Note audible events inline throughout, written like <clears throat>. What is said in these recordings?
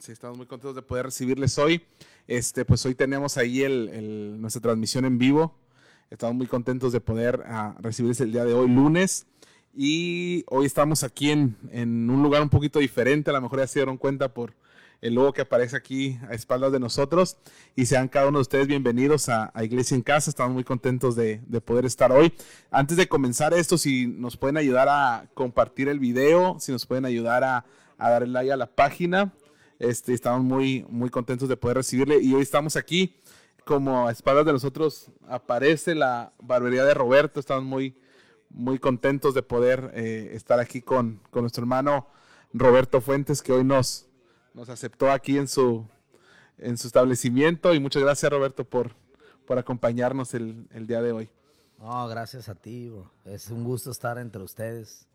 Sí, estamos muy contentos de poder recibirles hoy. Este, pues hoy tenemos ahí el, nuestra transmisión en vivo. Estamos muy contentos de poder uh, recibirles el día de hoy, lunes. Y hoy estamos aquí en, en, un lugar un poquito diferente. A lo mejor ya se dieron cuenta por el logo que aparece aquí a espaldas de nosotros. Y sean cada uno de ustedes bienvenidos a, a Iglesia en Casa. Estamos muy contentos de, de, poder estar hoy. Antes de comenzar esto, si nos pueden ayudar a compartir el video, si nos pueden ayudar a, a darle like a la página. Este, estamos muy, muy contentos de poder recibirle y hoy estamos aquí como a espaldas de nosotros aparece la barbería de Roberto. Estamos muy, muy contentos de poder eh, estar aquí con, con, nuestro hermano Roberto Fuentes, que hoy nos, nos aceptó aquí en su, en su establecimiento. Y muchas gracias, Roberto, por, por acompañarnos el, el día de hoy. No, gracias a ti. Bro. Es un gusto estar entre ustedes.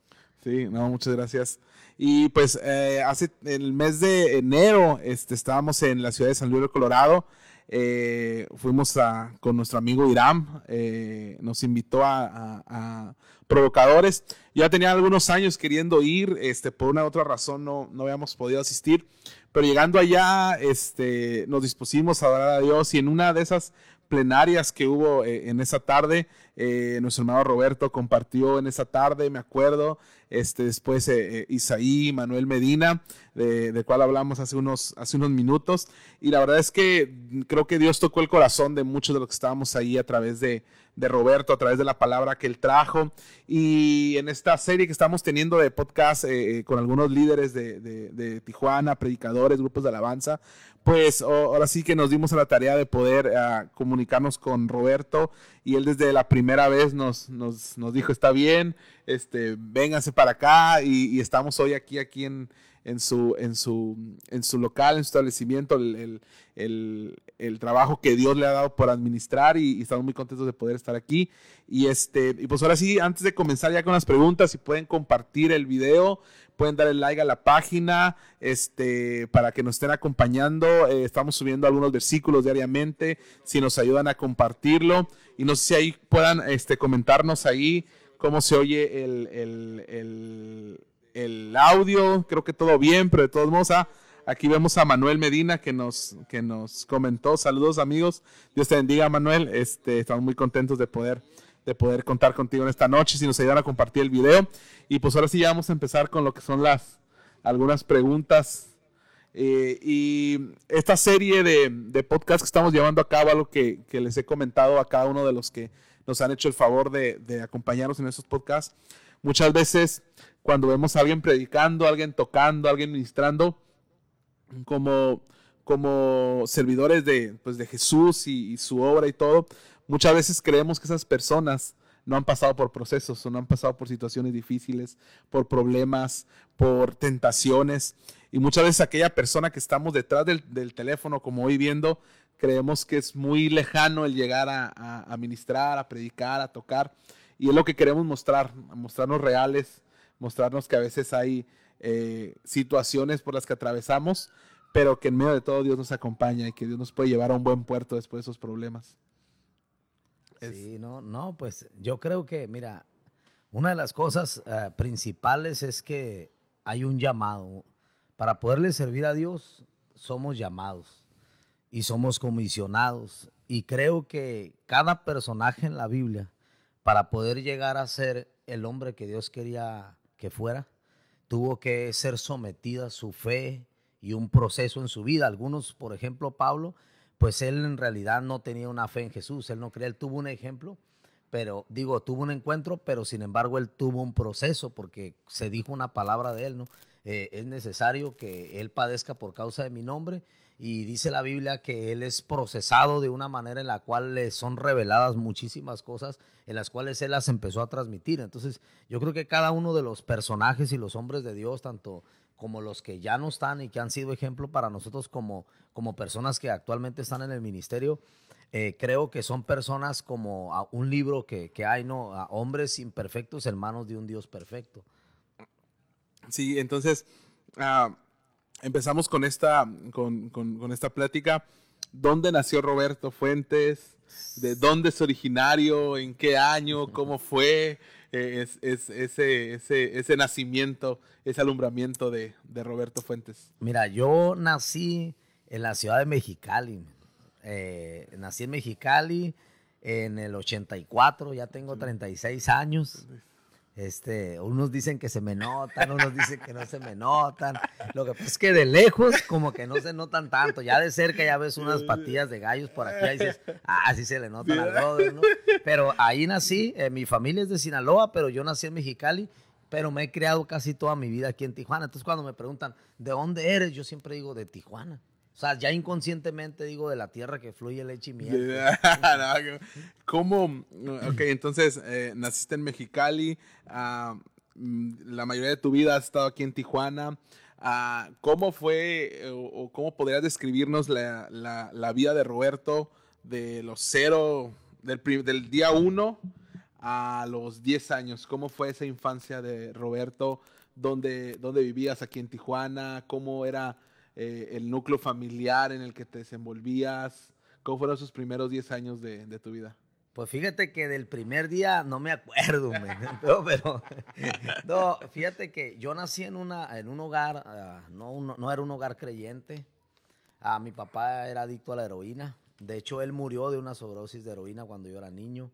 Sí, no, muchas gracias. Y pues eh, hace el mes de enero este, estábamos en la ciudad de San Luis de Colorado. Eh, fuimos a, con nuestro amigo Iram, eh, nos invitó a, a, a, Provocadores. Ya tenía algunos años queriendo ir, este, por una u otra razón no, no habíamos podido asistir, pero llegando allá este, nos dispusimos a dar a Dios y en una de esas plenarias que hubo eh, en esa tarde. Eh, nuestro hermano Roberto compartió en esa tarde, me acuerdo. Este, después eh, Isaí, Manuel Medina, de, de, cual hablamos hace unos, hace unos minutos. Y la verdad es que creo que Dios tocó el corazón de muchos de los que estábamos ahí a través de, de Roberto, a través de la palabra que él trajo. Y en esta serie que estamos teniendo de podcast eh, con algunos líderes de, de, Tijuana, predicadores, grupos de alabanza, pues ahora sí que nos dimos a la tarea de poder uh, comunicarnos con Roberto y él desde la primera vez nos, nos, nos dijo, está bien, este, vénganse para acá y, y estamos hoy aquí, aquí en, en su, en su, en su local, en su establecimiento, el, el, el, el, trabajo que Dios le ha dado por administrar y, estamos muy contentos de poder estar aquí. Y, este, y pues ahora sí, antes de comenzar ya con las preguntas, si pueden compartir el video, pueden darle like a la página este, para que nos estén acompañando. Eh, estamos subiendo algunos versículos diariamente, si nos ayudan a compartirlo. Y no sé si ahí puedan este, comentarnos ahí cómo se oye el, el, el el audio, creo que todo bien, pero de todos modos, ah, aquí vemos a Manuel Medina que nos, que nos comentó. Saludos amigos, Dios te bendiga Manuel, este, estamos muy contentos de poder, de poder contar contigo en esta noche, si nos ayudan a compartir el video. Y pues ahora sí ya vamos a empezar con lo que son las algunas preguntas. Eh, y esta serie de, de podcast que estamos llevando a cabo, algo que, que, les he comentado a cada uno de los que nos han hecho el favor de, de acompañarnos en estos podcasts, muchas veces cuando vemos a alguien predicando, a alguien tocando, a alguien ministrando, como, como servidores de, pues, de Jesús y, y, su obra y todo, muchas veces creemos que esas personas no han pasado por procesos o no han pasado por situaciones difíciles, por problemas, por tentaciones. Y muchas veces aquella persona que estamos detrás del, del teléfono, como hoy viendo, creemos que es muy lejano el llegar a, a, a ministrar, a predicar, a tocar. Y es lo que queremos mostrar, mostrarnos reales, mostrarnos que a veces hay eh, situaciones por las que atravesamos, pero que en medio de todo Dios nos acompaña y que Dios nos puede llevar a un buen puerto después de esos problemas. Sí, no, no, pues yo creo que, mira, una de las cosas uh, principales es que hay un llamado. Para poderle servir a Dios, somos llamados y somos comisionados. Y creo que cada personaje en la Biblia, para poder llegar a ser el hombre que Dios quería que fuera, tuvo que ser sometida a su fe y un proceso en su vida. Algunos, por ejemplo, Pablo, pues él en realidad no tenía una fe en Jesús, él no creía, él tuvo un ejemplo, pero digo, tuvo un encuentro, pero sin embargo él tuvo un proceso porque se dijo una palabra de él, ¿no? Eh, es necesario que él padezca por causa de mi nombre y dice la Biblia que él es procesado de una manera en la cual le son reveladas muchísimas cosas en las cuales él las empezó a transmitir. Entonces, yo creo que cada uno de los personajes y los hombres de Dios, tanto como los que ya no están y que han sido ejemplo para nosotros como, como personas que actualmente están en el ministerio, eh, creo que son personas como un libro que, que hay, ¿no? Hombres imperfectos, hermanos de un Dios perfecto. Sí, entonces... Uh empezamos con esta, con, con, con esta plática ¿Dónde nació Roberto Fuentes? ¿De dónde es originario? ¿En qué año? ¿Cómo fue eh, es, ese, ese, nacimiento, ese alumbramiento de, Roberto Fuentes? Mira, yo nací en la ciudad de Mexicali. Eh, nací en Mexicali en el 84, ya tengo 36 años. Este, unos dicen que se me notan, unos dicen que no se me notan. Lo que pasa es que de lejos como que no se notan tanto. Ya de cerca ya ves unas patillas de gallos por aquí y dices, ah, sí se le notan al brother. Pero ahí nací, eh, mi familia es de Sinaloa, pero yo nací en Mexicali, pero me he creado casi toda mi vida aquí en Tijuana. Entonces cuando me preguntan, ¿de dónde eres? Yo siempre digo, de Tijuana. O sea, ya inconscientemente digo de la tierra que fluye leche y miel. <laughs> ¿Cómo? Ok, entonces eh, naciste en Mexicali, mm, la mayoría de tu vida has estado aquí en Tijuana. Ah, ¿Cómo fue o, cómo podrías describirnos la, vida de Roberto de los cero, del, del día uno a los diez años? ¿Cómo fue esa infancia de Roberto? ¿Dónde, dónde vivías aquí en Tijuana? ¿Cómo era eh, el núcleo familiar en el que te desenvolvías? ¿Cómo fueron esos primeros 10 años de, tu vida? Pues fíjate que del primer día no me acuerdo, <laughs> no, pero <laughs> no, fíjate que yo nací en, una, en un hogar, ah, no, no, era un hogar creyente. ah, mi papá era adicto a la heroína. De hecho, él murió de una sobredosis de heroína cuando yo era niño.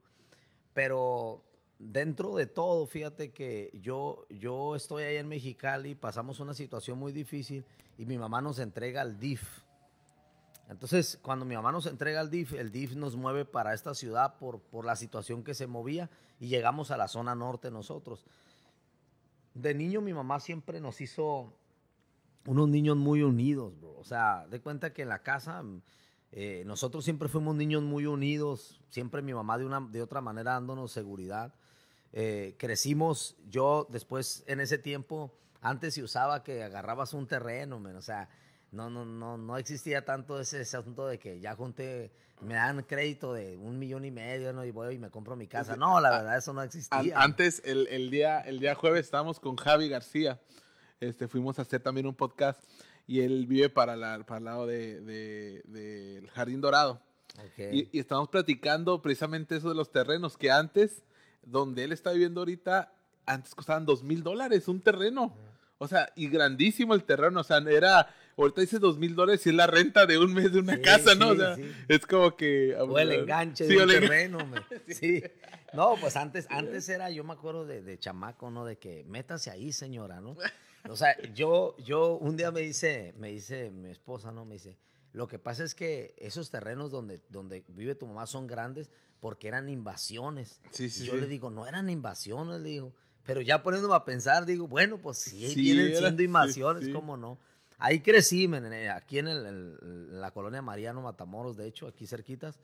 Pero dentro de todo, fíjate que yo, yo estoy ahí en Mexicali, pasamos una situación muy difícil y mi mamá nos entrega al DIF. Entonces, cuando mi mamá nos entrega al DIF, el DIF nos mueve para esta ciudad por, por la situación que se movía y llegamos a la zona norte nosotros. De niño mi mamá siempre nos hizo unos niños muy unidos, bro. O sea, de cuenta que en la casa eh, nosotros siempre fuimos niños muy unidos, siempre mi mamá de, una, de otra manera dándonos seguridad. Eh, crecimos, yo después en ese tiempo, antes se usaba que agarrabas un terreno, o sea, no, no, no, no existía tanto ese, asunto de que ya junté, me dan crédito de un millón y medio, ¿no? Y voy y me compro mi casa. No, la verdad, eso no existía. Antes, el, día, el día jueves estábamos con Javi García, este, fuimos a hacer también un podcast y él vive para, la, para el lado del de, Jardín Dorado. Y, y estábamos platicando precisamente eso de los terrenos, que antes donde él está viviendo ahorita, antes costaban dos mil dólares un terreno. O sea, y grandísimo el terreno. O sea, era, ahorita dice dos mil dólares y es la renta de un mes de una casa, ¿no? o sea, es como que. O el enganche de un terreno, <laughs> sí. No, pues antes, antes era, yo me acuerdo de, de, chamaco, ¿no? De que métase ahí, señora, ¿no? O sea, yo, yo un día me dice, me dice mi esposa, ¿no? Me dice, lo que pasa es que esos terrenos donde, donde vive tu mamá son grandes porque eran invasiones. yo le digo, no eran invasiones, le digo. Pero ya poniéndome a pensar, digo, bueno, pues sí, vienen siendo <laughs> invasiones, ¿cómo no? Ahí crecí, aquí en, la colonia Mariano Matamoros, de hecho, aquí cerquitas.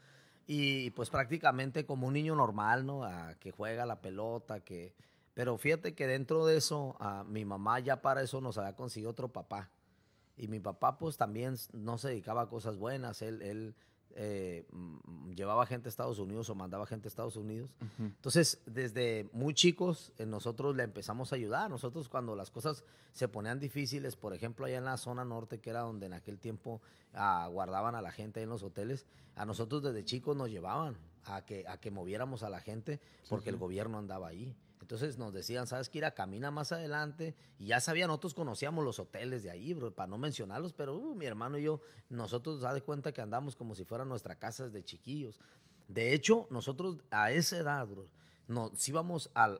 Y pues prácticamente como un niño normal, ¿no? que juega la pelota, que... Pero fíjate que dentro de eso, a mi mamá ya para eso nos había conseguido otro papá. Y mi papá pues también no se dedicaba a cosas buenas. Él, él eh, mm, llevaba gente a Estados Unidos o mandaba gente a Estados Unidos. Entonces, desde muy chicos, eh, nosotros le empezamos a ayudar. Nosotros cuando las cosas se ponían difíciles, por ejemplo, allá en la zona norte, que era donde en aquel tiempo ah, guardaban a la gente en los hoteles, a nosotros desde chicos nos llevaban a que, a que moviéramos a la gente porque el gobierno andaba ahí. Entonces nos decían, ¿sabes qué? Ir a camina más adelante. Y ya sabían, nosotros conocíamos los hoteles de ahí, bro, para no mencionarlos, pero uh, mi hermano y yo, nosotros da de cuenta que andamos como si fuera nuestra casa de chiquillos. De hecho, nosotros a esa edad, bro, nos íbamos a,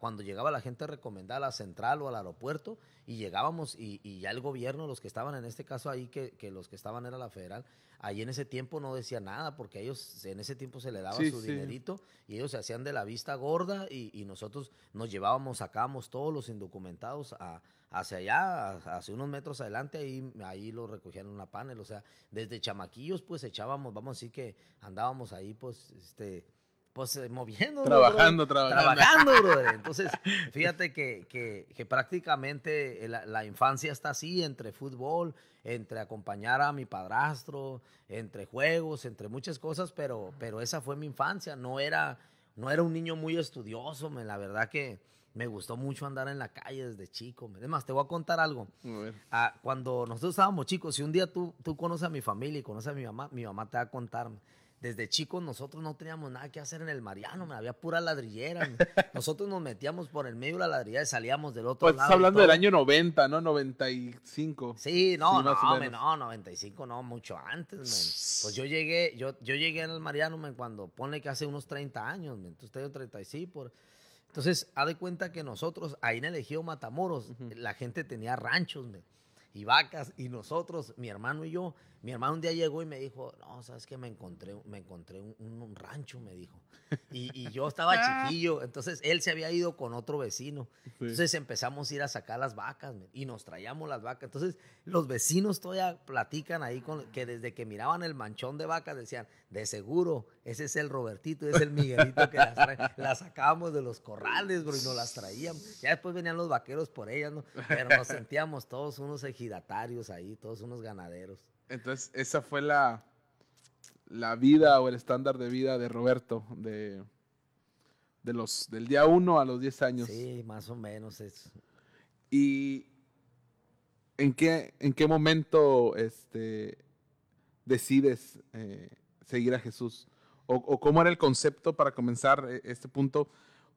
cuando llegaba la gente recomendada a la central o al aeropuerto y llegábamos y, ya el gobierno, los que estaban en este caso ahí, que, que los que estaban era la federal, ahí en ese tiempo no decía nada porque ellos en ese tiempo se le daba su dinerito y ellos se hacían de la vista gorda y, nosotros nos llevábamos, sacábamos todos los indocumentados a, hacia allá, hacia unos metros adelante, ahí, ahí lo recogían en una panel, o sea, desde chamaquillos pues echábamos, vamos a decir que andábamos ahí pues, este, pues eh, moviendo. Trabajando, trabajando. Trabajando, brother. <laughs> Entonces, fíjate que, que, prácticamente la, la, infancia está así, entre fútbol, entre acompañar a mi padrastro, entre juegos, entre muchas cosas, pero, pero esa fue mi infancia. No era, no era un niño muy estudioso, la verdad que me gustó mucho andar en la calle desde chico. Además, te voy a contar algo. Ah, cuando nosotros estábamos chicos, si un día tú, tú conoces a mi familia y conoces a mi mamá, mi mamá te va a contar desde chicos nosotros no teníamos nada que hacer en el Mariano, me había pura ladrillera. <laughs> nosotros nos metíamos por el medio de la ladrillera y salíamos del otro pues lado. Estás hablando del año 90, ¿no? 95. Sí, no, no, no, 95 no, mucho antes, Pues yo llegué, yo, yo llegué en el Mariano, men, cuando pone que hace unos 30 años, men. Entonces tengo 35 por... Entonces, haz de cuenta que nosotros, ahí en el Ejido Matamoros, la gente tenía ranchos, y vacas y nosotros, mi hermano y yo, mi hermano un día llegó y me dijo, no, sabes que me encontré, me encontré un, rancho, me dijo. Y, yo estaba <laughs> chiquillo, entonces él se había ido con otro vecino. Entonces empezamos a ir a sacar las vacas y nos traíamos las vacas. Entonces los vecinos todavía platican ahí con que desde que miraban el manchón de vacas decían, de seguro, ese es el Robertito, ese es el Miguelito que <laughs> las, sacábamos de los corrales, bro, y nos las traíamos. Ya después venían los vaqueros por ellas, ¿no? Pero nos <laughs> sentíamos todos unos ejidatarios ahí, todos unos ganaderos. Entonces, esa fue la, la vida o el estándar de vida de Roberto, de, de los, del día 1 a los 10 años. Sí, más o menos eso. ¿Y en qué, en qué momento este, decides eh, seguir a Jesús? O, o, cómo era el concepto para comenzar eh, este punto?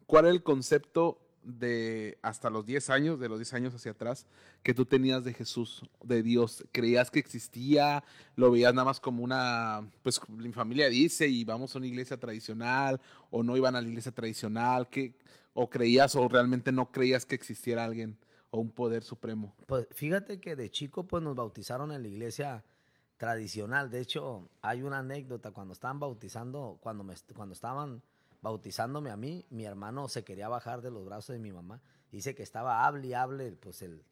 ¿Cuál era el concepto de hasta los 10 años, de los 10 años hacia atrás, que tú tenías de Jesús, de Dios? ¿Creías que existía? ¿Lo veías nada más como una, pues mi familia dice y vamos a una iglesia tradicional o no iban a la iglesia tradicional? ¿Qué, ¿O creías o realmente no creías que existiera alguien o un poder supremo? Pues fíjate que de chico pues nos bautizaron en la iglesia tradicional. De hecho, hay una anécdota cuando estaban bautizando, cuando, me, cuando estaban bautizándome a mí, mi hermano se quería bajar de los brazos de mi mamá. Dice que estaba hable y hable pues el,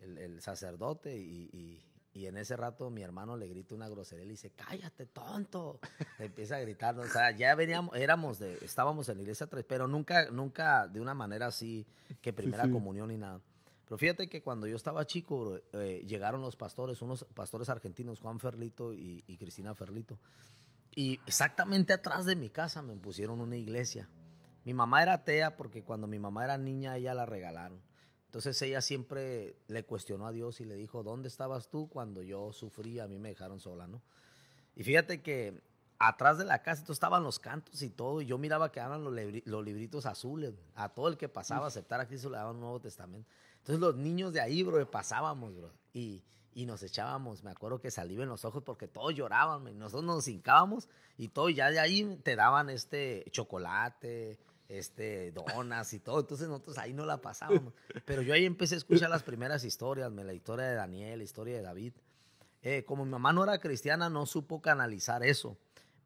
el, sacerdote y, y, en ese rato mi hermano le grita una grosería y le dice, cállate, tonto. empieza a gritar. O sea, ya veníamos, éramos de, estábamos en la iglesia, pero nunca, nunca de una manera así que primera comunión ni nada. Pero fíjate que cuando yo estaba chico, eh, llegaron los pastores, unos pastores argentinos, Juan Ferlito y, y Cristina Ferlito. Y exactamente atrás de mi casa me pusieron una iglesia. Mi mamá era atea porque cuando mi mamá era niña ella la regalaron. Entonces ella siempre le cuestionó a Dios y le dijo, ¿dónde estabas tú cuando yo sufrí? A mí me dejaron sola, ¿no? Y fíjate que atrás de la casa estaban los cantos y todo, y yo miraba que eran los, libritos azules. A todo el que pasaba a aceptar a Cristo le daban un Nuevo Testamento. Entonces los niños de ahí, bro, pasábamos, bro. Y y nos echábamos, me acuerdo que salí en los ojos porque todos lloraban, nosotros nos hincábamos y todo, ya de ahí te daban este chocolate, este donas y todo, entonces nosotros ahí no la pasábamos. Pero yo ahí empecé a escuchar las primeras historias, la historia de Daniel, la historia de David. Eh, como mi mamá no era cristiana, no supo canalizar eso,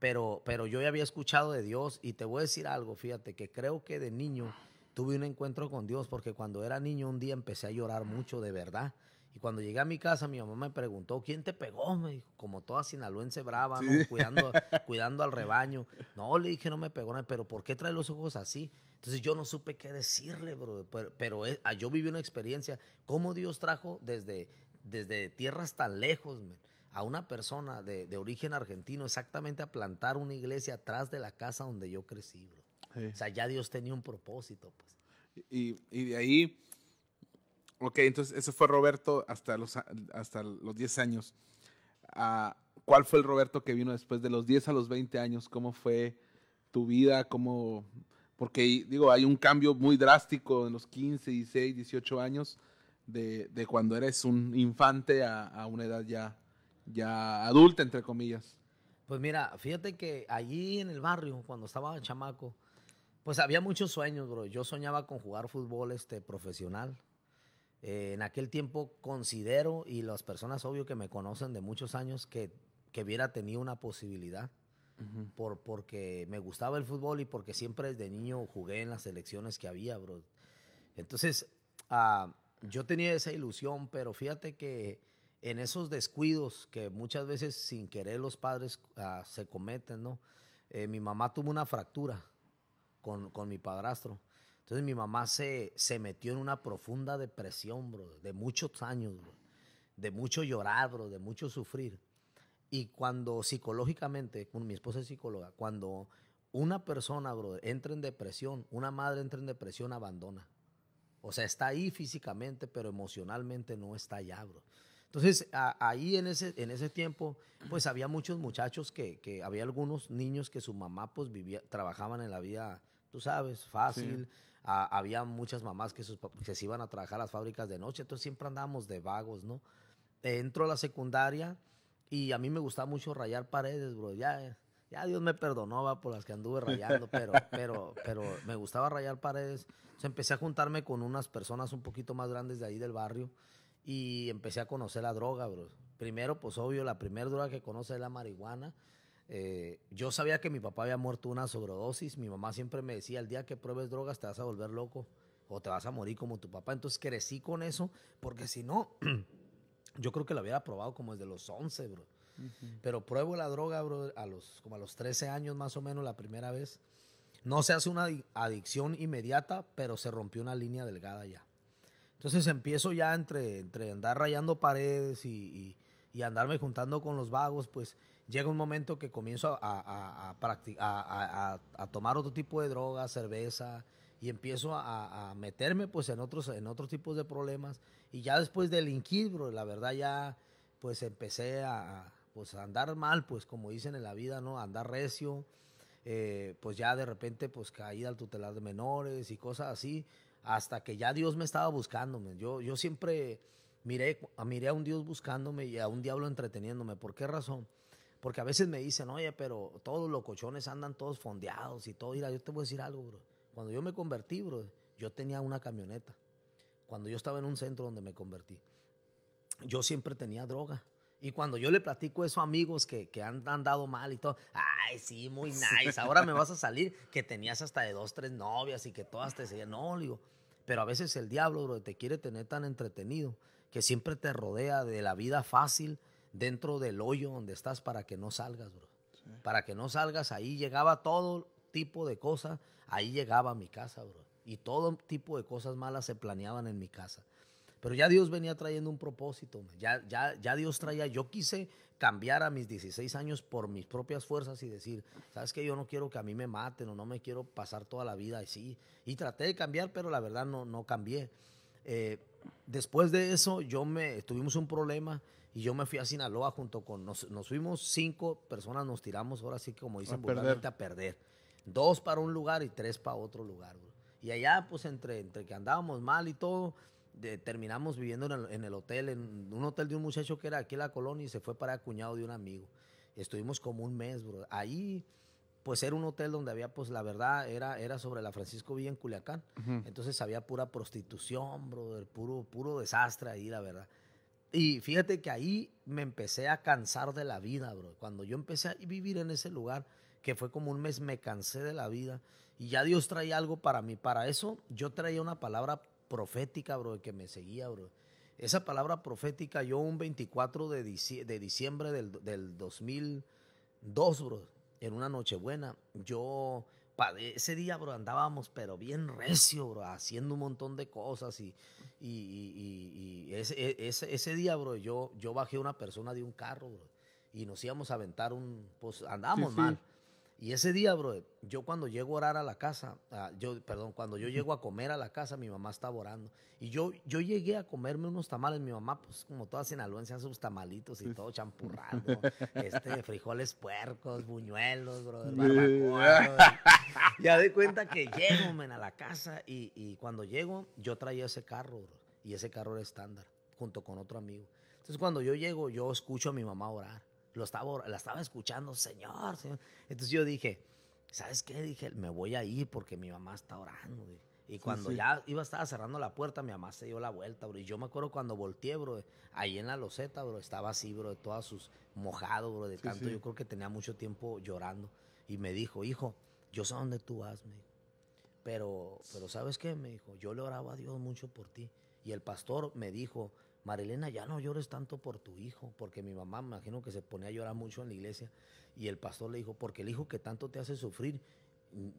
pero, pero yo ya había escuchado de Dios y te voy a decir algo, fíjate, que creo que de niño tuve un encuentro con Dios porque cuando era niño un día empecé a llorar mucho de verdad y cuando llegué a mi casa, mi mamá me preguntó, ¿quién te pegó? Me dijo, como toda sinaloense brava, cuidando, <laughs> cuidando al rebaño. No, le dije, no me pegó, pero ¿por qué trae los ojos así? Entonces yo no supe qué decirle, bro. Pero, ah, yo viví una experiencia, cómo Dios trajo desde, desde tierras tan lejos a una persona de, de, origen argentino exactamente a plantar una iglesia atrás de la casa donde yo crecí, bro. O sea, ya Dios tenía un propósito, pues. Y, y de ahí Ok, entonces ese fue Roberto hasta los, hasta los 10 años. Ah, ¿Cuál fue el Roberto que vino después de los 10 a los 20 años? ¿Cómo fue tu vida? ¿Cómo...? Porque digo, hay un cambio muy drástico en los 15, 16, 18 años de, de cuando eres un infante a, a, una edad ya, ya adulta, entre comillas. Pues mira, fíjate que allí en el barrio, cuando estaba chamaco, pues había muchos sueños, bro. Yo soñaba con jugar fútbol este, profesional. Eh, en aquel tiempo considero, y las personas obvio que me conocen de muchos años, que, que hubiera tenido una posibilidad. por, porque me gustaba el fútbol y porque siempre desde niño jugué en las selecciones que había, bro. Entonces, ah, yo tenía esa ilusión, pero fíjate que en esos descuidos que muchas veces sin querer los padres ah, se cometen, ¿no? Eh, mi mamá tuvo una fractura con, con mi padrastro. Entonces mi mamá se, se metió en una profunda depresión, bro, de muchos años, de mucho llorar, bro, de mucho sufrir. Y cuando psicológicamente, mi esposa es psicóloga, cuando una persona, bro, entra en depresión, una madre entra en depresión, abandona. O sea, está ahí físicamente, pero emocionalmente no está allá, bro. Entonces, ahí en ese, en ese tiempo, pues había muchos muchachos que, que, había algunos niños que su mamá, pues vivía, trabajaban en la vida, tú sabes, fácil. había muchas mamás que, sus, que se iban a trabajar a las fábricas de noche, entonces siempre andábamos de vagos, ¿no? Entro a la secundaria y a mí me gustaba mucho rayar paredes, bro. Ya, ya Dios me perdonó va, por las que anduve rayando, pero, <laughs> pero, pero me gustaba rayar paredes. Entonces empecé a juntarme con unas personas un poquito más grandes de ahí del barrio y empecé a conocer la droga, bro. Primero, pues obvio, la primera droga que conoce es la marihuana. Eh, yo sabía que mi papá había muerto una sobredosis. Mi mamá siempre me decía, el día que pruebes drogas te vas a volver loco o te vas a morir como tu papá. Entonces crecí con eso, porque si no, <clears throat> yo creo que lo había probado como desde los 11, bro. Pero pruebo la droga, bro, a los, como a los 13 años más o menos la primera vez. No se hace una adicción inmediata, pero se rompió una línea delgada ya. Entonces empiezo ya entre, entre andar rayando paredes y, y, andarme juntando con los vagos, pues llega un momento que comienzo a, a, a tomar otro tipo de droga, cerveza, y empiezo a, meterme pues en otros, en otros tipos de problemas. Y ya después del inquibro, la verdad ya pues empecé a, pues, andar mal, pues como dicen en la vida, ¿no? andar recio. Eh, pues ya de repente pues caída al tutelar de menores y cosas así hasta que ya Dios me estaba buscándome. Yo, yo siempre miré, miré a un Dios buscándome y a un diablo entreteniéndome. ¿Por qué razón? Porque a veces me dicen, oye, pero todos los cochones andan todos fondeados y todo. Mira, yo te voy a decir algo, bro. Cuando yo me convertí, bro, yo tenía una camioneta. Cuando yo estaba en un centro donde me convertí, yo siempre tenía droga. Y cuando yo le platico eso a amigos que, que han andado mal y todo, ay, sí, muy nice, ahora me vas a salir que tenías hasta de dos, tres novias y que todas te seguían. No, digo, pero a veces el diablo, bro, te quiere tener tan entretenido que siempre te rodea de la vida fácil dentro del hoyo donde estás para que no salgas, bro. Para que no salgas, ahí llegaba todo tipo de cosas, ahí llegaba a mi casa, bro. Y todo tipo de cosas malas se planeaban en mi casa. Pero ya Dios venía trayendo un propósito, ya, ya, ya Dios traía, yo quise cambiar a mis 16 años por mis propias fuerzas y decir, sabes que yo no quiero que a mí me maten o no me quiero pasar toda la vida así. Y traté de cambiar, pero la verdad no, no cambié. Eh, después de eso, yo me, tuvimos un problema y yo me fui a Sinaloa junto con, nos, nos fuimos cinco personas, nos tiramos ahora sí como dicen a a perder. Dos para un lugar y tres para otro lugar. Y allá, pues entre, entre que andábamos mal y todo, terminamos viviendo en el, hotel, en un hotel de un muchacho que era aquí en la colonia y se fue para cuñado de un amigo. Estuvimos como un mes, bro. Ahí, pues era un hotel donde había, pues la verdad, era, era sobre la Francisco Villa en Culiacán. Entonces había pura prostitución, bro, puro, puro desastre ahí, la verdad. Y fíjate que ahí me empecé a cansar de la vida, bro. Cuando yo empecé a vivir en ese lugar, que fue como un mes, me cansé de la vida. Y ya Dios traía algo para mí. Para eso yo traía una palabra profética, bro, que me seguía, bro. Esa palabra profética, yo un 24 de, diciembre del, del 2002, bro, en una Nochebuena, yo, ese día, bro, andábamos, pero bien recio, bro, haciendo un montón de cosas y, y, ese, e, ese, ese, día, bro, yo, yo bajé una persona de un carro, bro, y nos íbamos a aventar un, pues andábamos mal. Y ese día, bro, yo cuando llego a orar a la casa, yo, perdón, cuando yo llego a comer a la casa, mi mamá estaba orando. Y yo, yo llegué a comerme unos tamales. Mi mamá, pues como toda sinaloense, hace sus tamalitos y todo champurrado. este, frijoles puercos, buñuelos, bro, barbacoa. ya de cuenta que llego, men, a la casa. Y, y cuando llego, yo traía ese carro, bro. Y ese carro era estándar, junto con otro amigo. Entonces cuando yo llego, yo escucho a mi mamá orar lo estaba, la estaba escuchando, señor, señor. Entonces yo dije, ¿sabes qué? Dije, me voy a ir porque mi mamá está orando. Y cuando ya iba a estar cerrando la puerta, mi mamá se dio la vuelta, bro. Y yo me acuerdo cuando volteé, bro, ahí en la loseta, bro, estaba así, bro, de todas sus mojados, bro, de tanto. Yo creo que tenía mucho tiempo llorando. Y me dijo, hijo, yo sé dónde tú vas, me Pero, pero ¿sabes qué? Me dijo, yo le oraba a Dios mucho por ti. Y el pastor me dijo, Marilena, ya no llores tanto por tu hijo, porque mi mamá me imagino que se ponía a llorar mucho en la iglesia y el pastor le dijo, porque el hijo que tanto te hace sufrir,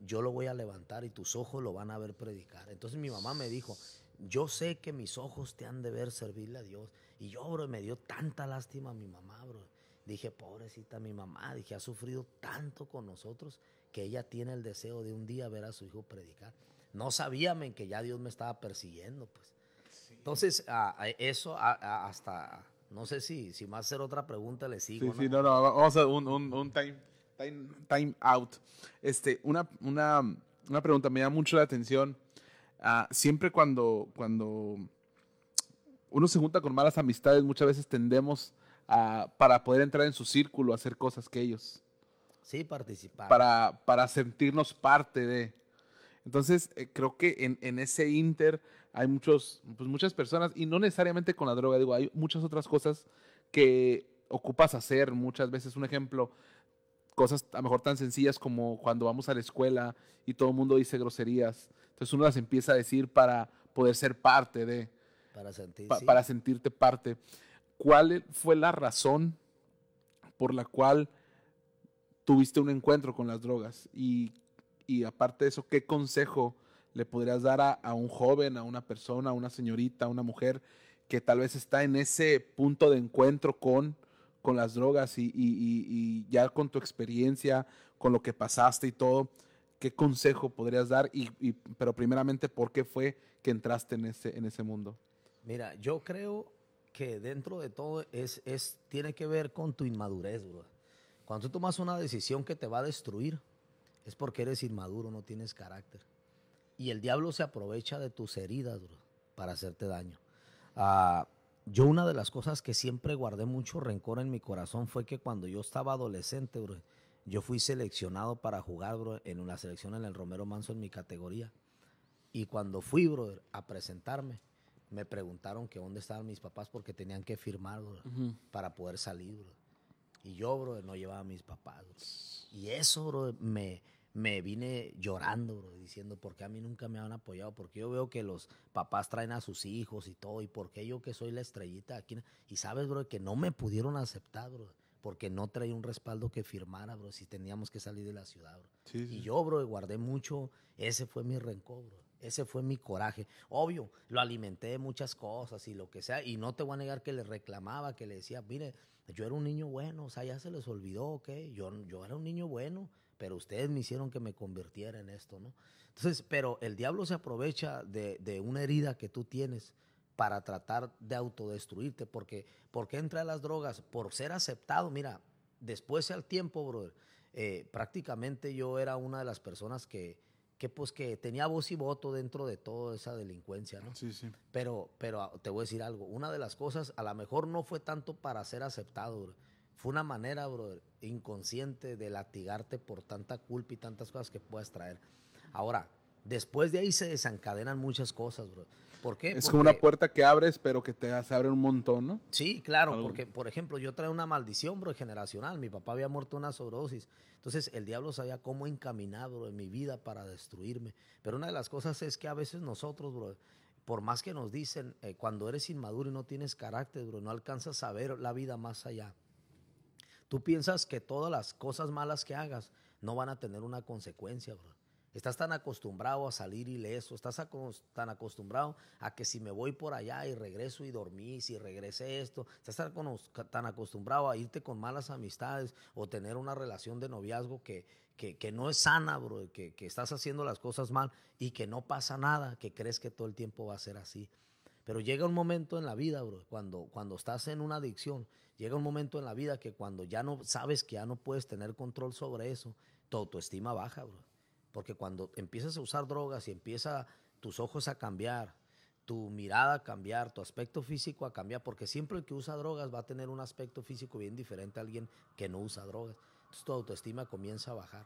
yo lo voy a levantar y tus ojos lo van a ver predicar. Entonces mi mamá me dijo, yo sé que mis ojos te han de ver servirle a Dios. Y yo, bro, me dio tanta lástima a mi mamá, bro. Dije, pobrecita mi mamá, dije, ha sufrido tanto con nosotros que ella tiene el deseo de un día ver a su hijo predicar. no sabía que ya Dios me estaba persiguiendo, pues. Entonces, eso hasta, no sé si, si más hacer otra pregunta le sigo. Sí, sí, no, no, vamos a hacer un, un, time, time, time, out. Este, una, una, una pregunta, me llama mucho la atención. Ah, siempre cuando, cuando uno se junta con malas amistades, muchas veces tendemos a, para poder entrar en su círculo, a hacer cosas que ellos. Sí, participar. Para, para sentirnos parte de. Entonces, eh, creo que en, en, ese inter hay muchos, pues muchas personas, y no necesariamente con la droga, digo, hay muchas otras cosas que ocupas hacer muchas veces. Un ejemplo, cosas a lo mejor tan sencillas como cuando vamos a la escuela y todo el mundo dice groserías. Entonces uno las empieza a decir para poder ser parte de. Para, sentir, para sentirte parte. ¿Cuál fue la razón por la cual tuviste un encuentro con las drogas? Y, y aparte de eso, ¿qué consejo le podrías dar a, un joven, a una persona, a una señorita, a una mujer que tal vez está en ese punto de encuentro con, con las drogas y, y, ya con tu experiencia, con lo que pasaste y todo? ¿Qué consejo podrías dar? Y, pero primeramente, ¿por qué fue que entraste en ese, en ese mundo? Mira, yo creo que dentro de todo es, es, tiene que ver con tu inmadurez. Cuando tú tomas una decisión que te va a destruir, es porque eres inmaduro, no tienes carácter. Y el diablo se aprovecha de tus heridas, bro, para hacerte daño. Ah, yo una de las cosas que siempre guardé mucho rencor en mi corazón fue que cuando yo estaba adolescente, bro, yo fui seleccionado para jugar, bro, en una selección en el Romero Manso en mi categoría. Y cuando fui, bro, a presentarme, me preguntaron que dónde estaban mis papás porque tenían que firmar para poder salir. Bro. Y yo, bro, no llevaba a mis papás. Y eso, bro, me, me vine llorando, bro, diciendo, ¿por qué a mí nunca me han apoyado? Porque yo veo que los papás traen a sus hijos y todo, y por qué yo que soy la estrellita aquí. Y sabes, bro, que no me pudieron aceptar, bro, porque no traía un respaldo que firmara, bro, si teníamos que salir de la ciudad, bro. Y yo, bro, guardé mucho, ese fue mi rencor, bro. Ese fue mi coraje. Obvio, lo alimenté de muchas cosas y lo que sea. Y no te voy a negar que le reclamaba, que le decía, mire, yo era un niño bueno, o sea, ya se les olvidó, ¿ok? Yo, yo era un niño bueno, pero ustedes me hicieron que me convirtiera en esto, ¿no? Entonces, pero el diablo se aprovecha de, de una herida que tú tienes para tratar de autodestruirte, porque ¿por qué entra a las drogas? Por ser aceptado. Mira, después al tiempo, brother, eh, prácticamente yo era una de las personas que que pues que tenía voz y voto dentro de toda esa delincuencia, ¿no? Sí, sí. Pero, pero te voy a decir algo, una de las cosas, a lo mejor no fue tanto para ser aceptado, fue una manera, bro, inconsciente de latigarte por tanta culpa y tantas cosas que puedas traer. Ahora, después de ahí se desencadenan muchas cosas, bro. ¿Por qué? Es como una puerta que abres, pero que te hace abre un montón, ¿no? Sí, claro, porque, por ejemplo, yo traía una maldición, bro, generacional. Mi papá había muerto una sobredosis. Entonces, el diablo sabía cómo encaminar, bro, en mi vida para destruirme. Pero una de las cosas es que a veces nosotros, bro, por más que nos dicen, eh, cuando eres inmaduro y no tienes carácter, bro, no alcanzas a ver la vida más allá. Tú piensas que todas las cosas malas que hagas no van a tener una consecuencia, bro. Estás tan acostumbrado a salir ileso, estás tan acostumbrado a que si me voy por allá y regreso y dormí, si regresé esto, estás tan, acostumbrado a irte con malas amistades o tener una relación de noviazgo que, que, no es sana, bro, que, que, estás haciendo las cosas mal y que no pasa nada, que crees que todo el tiempo va a ser así. Pero llega un momento en la vida, bro, cuando, cuando estás en una adicción, llega un momento en la vida que cuando ya no sabes que ya no puedes tener control sobre eso, tu autoestima baja, bro. Porque cuando empiezas a usar drogas y empieza tus ojos a cambiar, tu mirada a cambiar, tu aspecto físico a cambiar, porque siempre el que usa drogas va a tener un aspecto físico bien diferente a alguien que no usa drogas. Entonces tu autoestima comienza a bajar.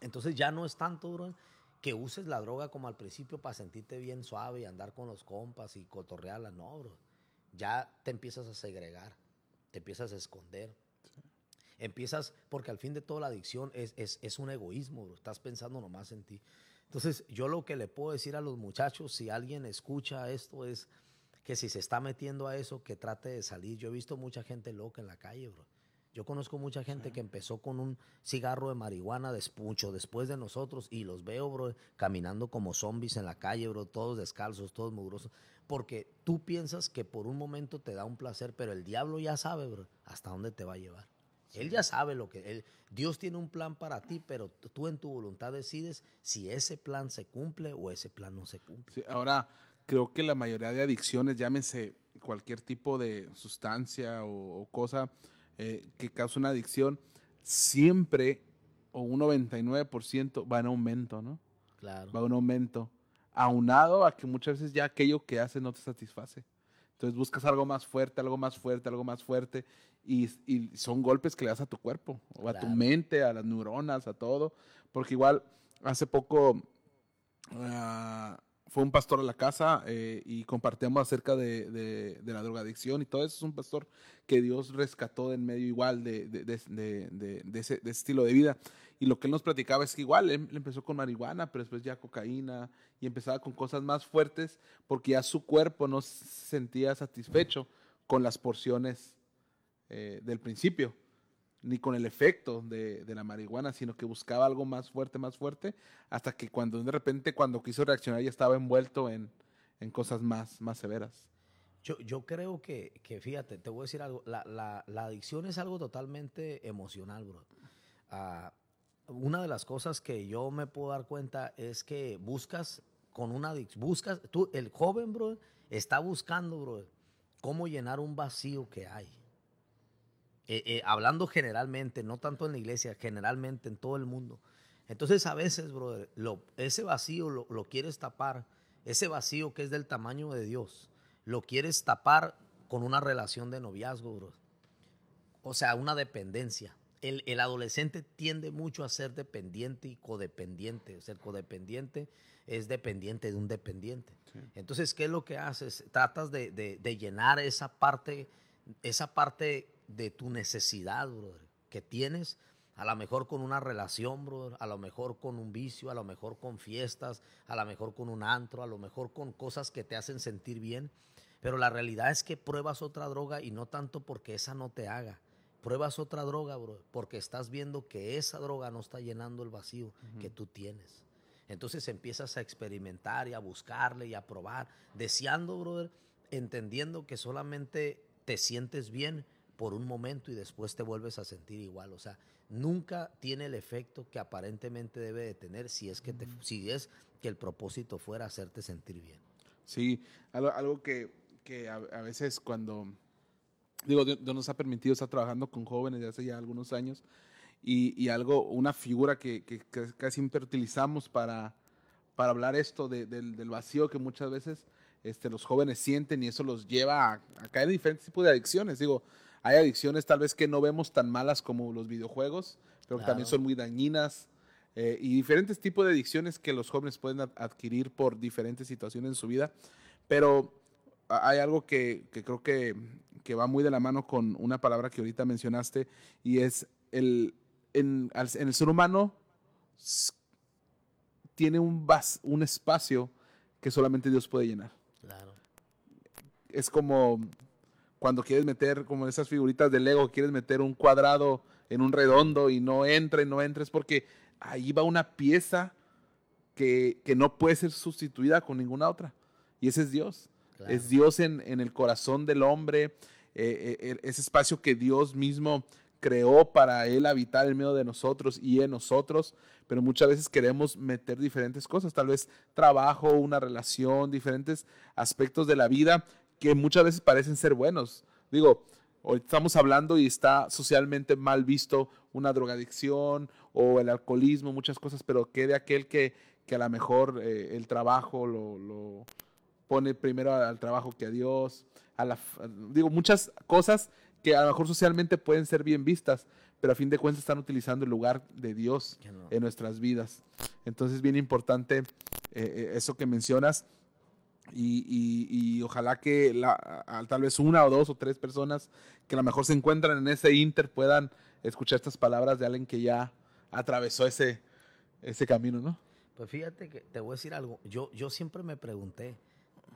Entonces ya no es tanto, bro, que uses la droga como al principio para sentirte bien suave y andar con los compas y cotorrearla. No, bro. Ya te empiezas a segregar, te empiezas a esconder empiezas, porque al fin de todo la adicción es, es, un egoísmo, estás pensando nomás en ti. Entonces, yo lo que le puedo decir a los muchachos, si alguien escucha esto, es que si se está metiendo a eso, que trate de salir. Yo he visto mucha gente loca en la calle, bro. Yo conozco mucha gente que empezó con un cigarro de marihuana mucho después de nosotros y los veo, bro, caminando como zombies en la calle, bro, todos descalzos, todos mugrosos. Porque tú piensas que por un momento te da un placer, pero el diablo ya sabe, bro, hasta dónde te va a llevar. Él ya sabe lo que... Él, Dios tiene un plan para ti, pero tú en tu voluntad decides si ese plan se cumple o ese plan no se cumple. ahora, creo que la mayoría de adicciones, llámense cualquier tipo de sustancia o, cosa eh, que causa una adicción, siempre o un 99% va en aumento, ¿no? Claro. Va en aumento. Aunado a que muchas veces ya aquello que haces no te satisface. Entonces buscas algo más fuerte, algo más fuerte, algo más fuerte. Y, son golpes que le das a tu cuerpo, o a tu mente, a las neuronas, a todo. Porque igual, hace poco ah, fue un pastor a la casa eh, y compartíamos acerca de, de, la drogadicción y todo eso. Es un pastor que Dios rescató en medio igual de, de ese, estilo de vida. Y lo que él nos platicaba es que igual él, empezó con marihuana, pero después ya cocaína y empezaba con cosas más fuertes porque ya su cuerpo no se sentía satisfecho con las porciones eh, del principio ni con el efecto de, la marihuana, sino que buscaba algo más fuerte, más fuerte, hasta que cuando de repente cuando quiso reaccionar ya estaba envuelto en, cosas más, más severas. Yo, yo creo que, que, fíjate, te voy a decir algo, la, la, adicción es algo totalmente emocional, bro. Ah, una de las cosas que yo me puedo dar cuenta es que buscas con una adicción, buscas, tú, el joven, bro, está buscando, bro, cómo llenar un vacío que hay. Eh, eh, hablando generalmente, no tanto en la iglesia, generalmente en todo el mundo. Entonces a veces, brother, ese vacío lo, lo, quieres tapar, ese vacío que es del tamaño de Dios, lo quieres tapar con una relación de noviazgo, bro. O sea, una dependencia. El, el, adolescente tiende mucho a ser dependiente y codependiente. Ser codependiente es dependiente de un dependiente. Entonces, ¿qué es lo que haces? Tratas de, de, de llenar esa parte, esa parte de tu necesidad, brother, que tienes, a lo mejor con una relación, brother, a lo mejor con un vicio, a lo mejor con fiestas, a lo mejor con un antro, a lo mejor con cosas que te hacen sentir bien. Pero la realidad es que pruebas otra droga y no tanto porque esa no te haga. Pruebas otra droga, bro, porque estás viendo que esa droga no está llenando el vacío que tú tienes. Entonces empiezas a experimentar y a buscarle y a probar, deseando, brother, entendiendo que solamente te sientes bien por un momento y después te vuelves a sentir igual. O sea, nunca tiene el efecto que aparentemente debe de tener si es que, te, si es que el propósito fuera hacerte sentir bien. Sí, algo, que, que a, veces cuando, digo, Dios nos ha permitido estar trabajando con jóvenes de hace ya algunos años y, y algo, una figura que, que, casi siempre utilizamos para, para hablar esto del, del, vacío que muchas veces este, los jóvenes sienten y eso los lleva a, a caer en diferentes tipos de adicciones. Digo, hay adicciones tal vez que no vemos tan malas como los videojuegos, pero que también son muy dañinas. Eh, y diferentes tipos de adicciones que los jóvenes pueden adquirir por diferentes situaciones en su vida. Pero hay algo que, creo que, va muy de la mano con una palabra que ahorita mencionaste y es el, en, el ser humano tiene un, un espacio que solamente Dios puede llenar. Claro. Es como cuando quieres meter, como esas figuritas de Lego, quieres meter un cuadrado en un redondo y no entra y no entra, es porque ahí va una pieza que, no puede ser sustituida con ninguna otra. Y ese es Dios. Es Dios en, el corazón del hombre, eh, eh, ese espacio que Dios mismo creó para Él habitar en medio de nosotros y en nosotros, pero muchas veces queremos meter diferentes cosas, tal vez trabajo, una relación, diferentes aspectos de la vida que muchas veces parecen ser buenos. Digo, hoy estamos hablando y está socialmente mal visto una drogadicción o el alcoholismo, muchas cosas, pero que de aquel que, que a lo mejor eh, el trabajo lo, pone primero al trabajo que a Dios, a la, digo, muchas cosas que a lo mejor socialmente pueden ser bien vistas, pero a fin de cuentas están utilizando el lugar de Dios en nuestras vidas. Entonces, bien importante eh, eh, eso que mencionas. Y, ojalá que la, tal vez una o dos o tres personas que a lo mejor se encuentran en ese inter puedan escuchar estas palabras de alguien que ya atravesó ese, ese camino, ¿no? Pues fíjate que te voy a decir algo. Yo, yo siempre me pregunté,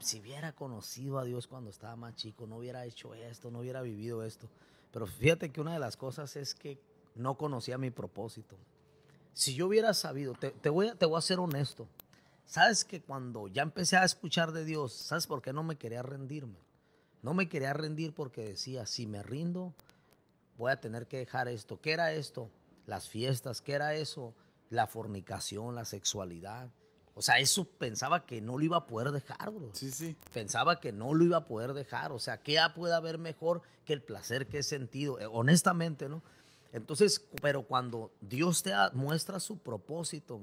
si hubiera conocido a Dios cuando estaba más chico, no hubiera hecho esto, no hubiera vivido esto. Pero fíjate que una de las cosas es que no conocía mi propósito. Si yo hubiera sabido, te, te voy, a, te voy a ser honesto, Sabes que cuando ya empecé a escuchar de Dios, ¿sabes por qué no me quería rendirme? No me quería rendir porque decía, si me rindo, voy a tener que dejar esto. ¿Qué era esto? Las fiestas, ¿qué era eso? La fornicación, la sexualidad. O sea, eso pensaba que no lo iba a poder dejar, bro. Sí, sí. Pensaba que no lo iba a poder dejar. O sea, ¿qué puede haber mejor que el placer que he sentido? Eh, honestamente, ¿no? Entonces, pero cuando Dios te muestra su propósito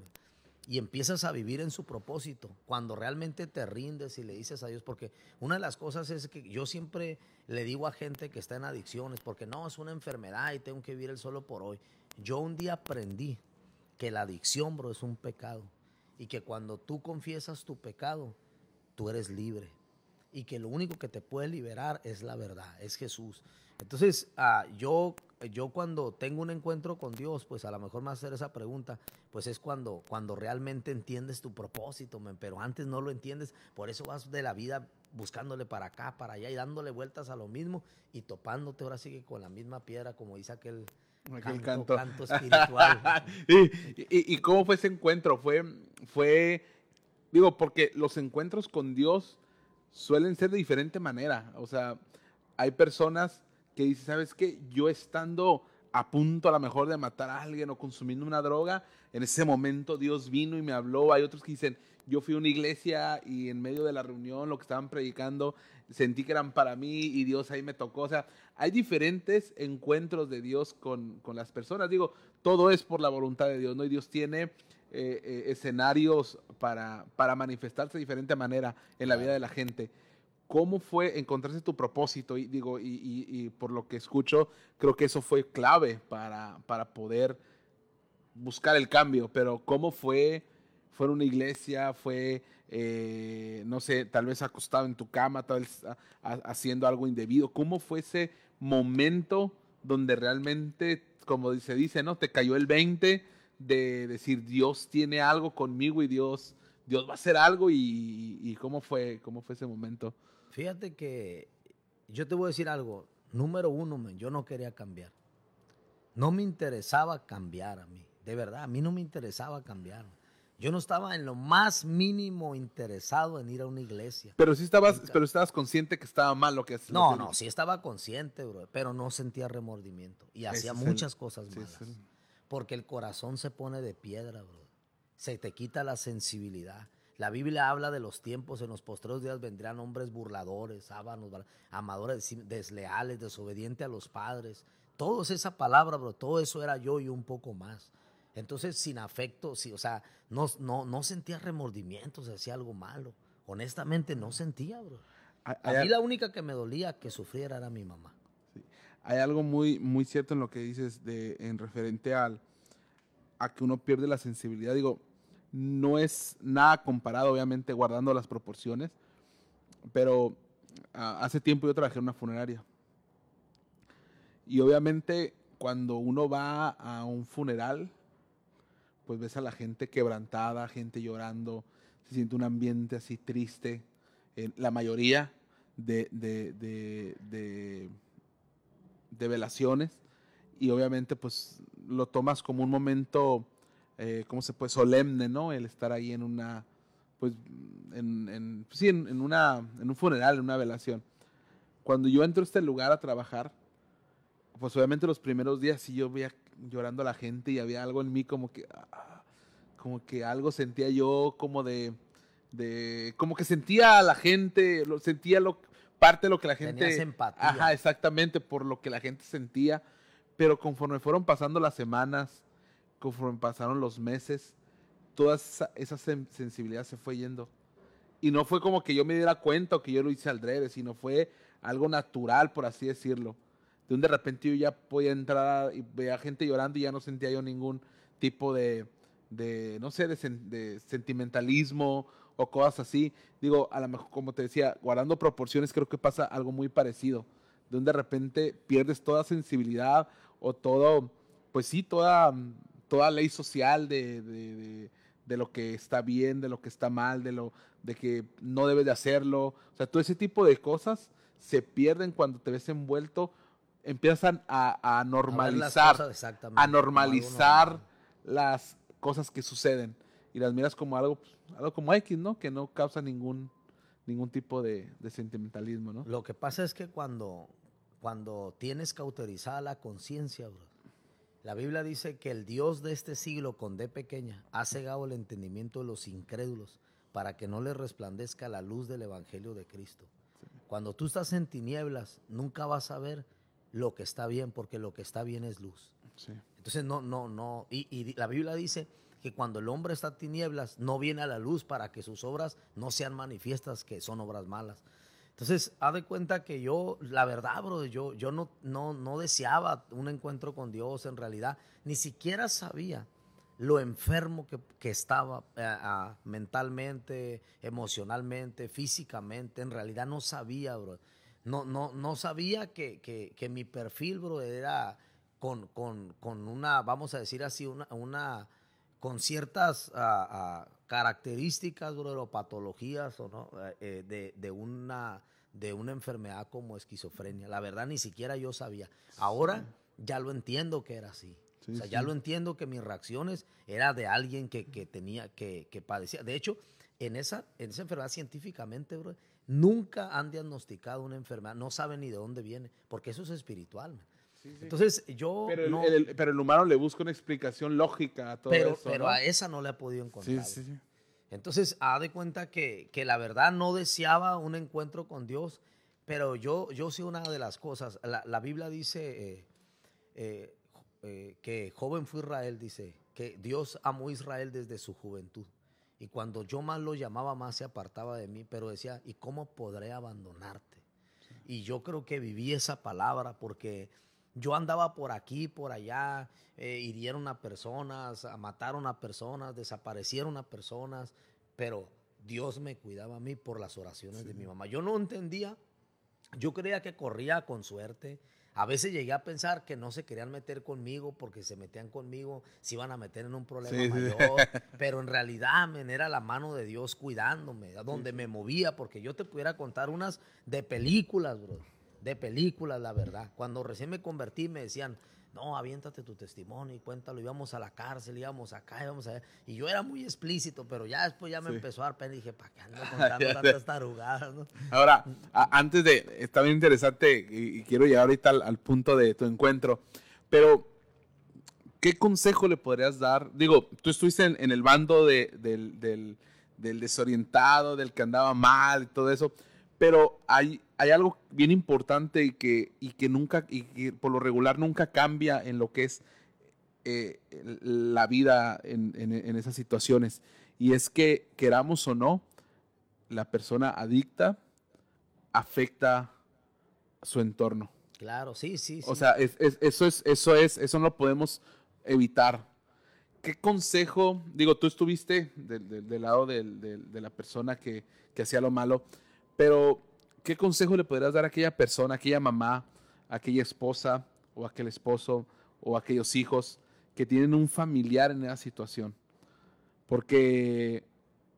y empiezas a vivir en su propósito, cuando realmente te rindes y le dices a Dios, porque una de las cosas es que yo siempre le digo a gente que está en adicciones, porque no, es una enfermedad y tengo que vivir el solo por hoy. Yo un día aprendí que la adicción, bro, es un pecado y que cuando tú confiesas tu pecado, tú eres libre y que lo único que te puede liberar es la verdad, es Jesús. Entonces, ah, yo, yo cuando tengo un encuentro con Dios, pues a lo mejor me hacer esa pregunta, pues es cuando, cuando realmente entiendes tu propósito, pero antes no lo entiendes, por eso vas de la vida buscándole para acá, para allá y dándole vueltas a lo mismo y topándote ahora sigue con la misma piedra, como dice aquel, aquel canto, espiritual. <laughs> y, cómo fue ese encuentro? Fue, fue, digo, porque los encuentros con Dios suelen ser de diferente manera. O sea, hay personas que dicen, ¿sabes qué? Yo estando a punto a lo mejor de matar a alguien o consumiendo una droga, en ese momento Dios vino y me habló. Hay otros que dicen, yo fui a una iglesia y en medio de la reunión, lo que estaban predicando, sentí que eran para mí y Dios ahí me tocó. O sea, hay diferentes encuentros de Dios con, con las personas. Digo, todo es por la voluntad de Dios, ¿no? Y Dios tiene eh, eh, escenarios para, para manifestarse de diferente manera en la vida de la gente. ¿Cómo fue encontrarse tu propósito? Y digo, y, y, por lo que escucho, creo que eso fue clave para, para poder buscar el cambio. Pero ¿cómo fue? ¿Fue en una iglesia? ¿Fue eh, no sé, tal vez acostado en tu cama, tal vez haciendo algo indebido. ¿Cómo fue ese momento donde realmente, como se dice, ¿no? Te cayó el 20 de decir, Dios tiene algo conmigo y Dios, Dios va a hacer algo y, cómo, fue, cómo fue ese momento. Fíjate que yo te voy a decir algo. Número uno, yo no quería cambiar. No me interesaba cambiar a mí. De verdad, a mí no me interesaba cambiar. Yo no estaba en lo más mínimo interesado en ir a una iglesia. Pero sí estabas, pero estabas consciente que estaba mal lo que hacías. No, no, sí estaba consciente, bro, pero no sentía remordimiento y hacía muchas cosas malas. Porque el corazón se pone de piedra, bro. Se te quita la sensibilidad. La Biblia habla de los tiempos, en los postreros días vendrán hombres burladores, sábanos, amadores desleales, desobedientes a los padres. Todo es esa palabra, bro. Todo eso era yo y un poco más. Entonces, sin afecto, sí, o sea, no, no, no sentía remordimiento, se hacía algo malo. Honestamente, no sentía, bro. A mí la única que me dolía que sufriera era mi mamá. Hay algo muy, muy cierto en lo que dices de, en referente al, a que uno pierde la sensibilidad. Digo, no es nada comparado, obviamente, guardando las proporciones, pero hace tiempo yo trabajé en una funeraria. Y obviamente, cuando uno va a un funeral, pues ves a la gente quebrantada, gente llorando, se siente un ambiente así triste. la mayoría de, de, de, velaciones y obviamente pues lo tomas como un momento, eh, ¿cómo se puede? Solemne, ¿no? El estar ahí en una, pues, en, en, sí, en, una, en un funeral, en una velación. Cuando yo entro a este lugar a trabajar, pues obviamente los primeros días sí yo veía llorando a la gente y había algo en mí como que, ah, como que algo sentía yo como de, de, como que sentía a la gente, lo, sentía lo, parte de lo que la gente... Tenías empatía. Ajá, exactamente, por lo que la gente sentía, pero conforme fueron pasando las semanas, conforme pasaron los meses, toda esa, esa sensibilidad se fue yendo. Y no fue como que yo me diera cuenta o que yo lo hice al drede, sino fue algo natural, por así decirlo de un de repente yo ya podía entrar y veía gente llorando y ya no sentía yo ningún tipo de, de no sé, de, sentimentalismo o cosas así. Digo, a lo mejor, como te decía, guardando proporciones, creo que pasa algo muy parecido. De un de repente pierdes toda sensibilidad o todo, pues sí, toda, toda ley social de, de, de, lo que está bien, de lo que está mal, de lo de que no debes de hacerlo. O sea, todo ese tipo de cosas se pierden cuando te ves envuelto empiezan a, normalizar, a, normalizar las cosas que suceden y las miras como algo, pues, algo como X, ¿no? Que no causa ningún, ningún tipo de, sentimentalismo, ¿no? Lo que pasa es que cuando, cuando tienes cauterizada la conciencia, bro. La Biblia dice que el Dios de este siglo con D pequeña ha cegado el entendimiento de los incrédulos para que no les resplandezca la luz del Evangelio de Cristo. Cuando tú estás en tinieblas, nunca vas a ver lo que está bien, porque lo que está bien es luz. Entonces, no, no, no. Y, y, la Biblia dice que cuando el hombre está en tinieblas, no viene a la luz para que sus obras no sean manifiestas, que son obras malas. Entonces, haz de cuenta que yo, la verdad, bro, yo, yo no, no, no deseaba un encuentro con Dios en realidad. Ni siquiera sabía lo enfermo que, estaba eh, mentalmente, emocionalmente, físicamente. En realidad no sabía, bro. No, no, no sabía que, que, mi perfil, bro, era con, con, con, una, vamos a decir así, una, una con ciertas ah, ah, características, bro, o patologías o no, eh, eh, de, de, una, de una enfermedad como esquizofrenia. La verdad ni siquiera yo sabía. Ahora ya lo entiendo que era así. o sea, ya lo entiendo que mis reacciones era de alguien que, que tenía, que, que, padecía. De hecho, en esa, en esa enfermedad científicamente, bro, nunca han diagnosticado una enfermedad, no saben ni de dónde viene, porque eso es espiritual. Entonces yo... Pero, el, pero el humano le busca una explicación lógica a todo pero, eso. Pero a esa no le ha podido encontrar. Sí, sí, sí. Entonces, ha de cuenta que, que, la verdad no deseaba un encuentro con Dios, pero yo, yo sé una de las cosas. La, la Biblia dice eh, eh, eh, que joven fue Israel, dice que Dios amó a Israel desde su juventud. Y cuando yo más lo llamaba, más se apartaba de mí, pero decía, ¿y cómo podré abandonarte? Y yo creo que viví esa palabra porque yo andaba por aquí, por allá, eh, hirieron a personas, mataron a personas, desaparecieron a personas, pero Dios me cuidaba a mí por las oraciones de mi mamá. Yo no entendía, yo creía que corría con suerte. A veces llegué a pensar que no se querían meter conmigo porque se metían conmigo, se iban a meter en un problema mayor. <laughs> Pero en realidad era la mano de Dios cuidándome, a donde me movía, porque yo te pudiera contar unas de películas, bro de películas, la verdad. Cuando recién me convertí me decían, no, aviéntate tu testimonio y cuéntalo, íbamos a la cárcel, íbamos acá, íbamos allá. Y yo era muy explícito, pero ya después ya me empezó a dar pena y dije, ¿para qué ando <laughs> contando tantas tarugadas? ¿no? Ahora, antes de, está bien interesante y, quiero llegar ahorita al, punto de tu encuentro, pero ¿qué consejo le podrías dar? Digo, tú estuviste en, el bando de, del, del, del desorientado, del que andaba mal y todo eso, pero hay, hay algo bien importante y que, y que nunca, y que por lo regular nunca cambia en lo que es eh, la vida en, en, esas situaciones. Y es que, queramos o no, la persona adicta afecta su entorno. Claro, sí, sí. O sea, eso es, eso es, eso no lo podemos evitar. ¿Qué consejo, digo, tú estuviste del, lado de la persona que, que hacía lo malo? Pero, ¿qué consejo le podrías dar a aquella persona, a aquella mamá, a aquella esposa o aquel esposo o aquellos hijos que tienen un familiar en esa situación? Porque,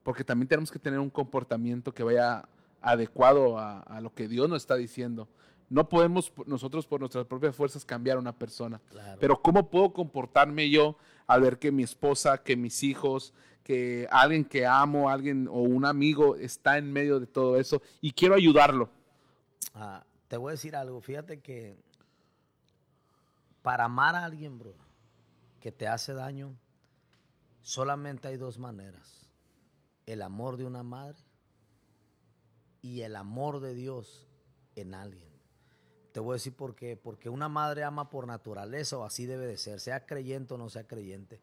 porque también tenemos que tener un comportamiento que vaya adecuado a, lo que Dios nos está diciendo. No podemos nosotros por nuestras propias fuerzas cambiar a una persona. Pero ¿cómo puedo comportarme yo al ver que mi esposa, que mis hijos, que alguien que amo, alguien o un amigo está en medio de todo eso y quiero ayudarlo. Ah, te voy a decir algo, fíjate que para amar a alguien, bro, que te hace daño, solamente hay dos maneras. El amor de una madre y el amor de Dios en alguien. Te voy a decir por qué. Porque una madre ama por naturaleza o así debe de ser, sea creyente o no sea creyente.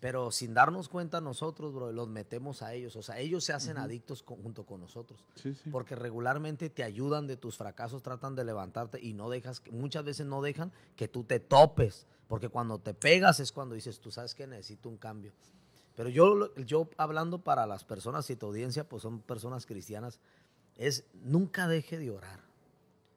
Pero sin darnos cuenta nosotros, bro, los metemos a ellos. O sea, ellos se hacen adictos junto con nosotros. Porque regularmente te ayudan de tus fracasos, tratan de levantarte y no dejas, muchas veces no dejan que tú te topes. Porque cuando te pegas es cuando dices, tú sabes que necesito un cambio. Pero yo, yo hablando para las personas y tu audiencia, pues son personas cristianas, es nunca deje de orar.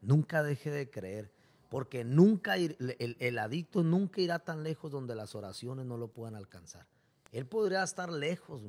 Nunca deje de creer porque nunca el, adicto nunca irá tan lejos donde las oraciones no lo puedan alcanzar. Él podría estar lejos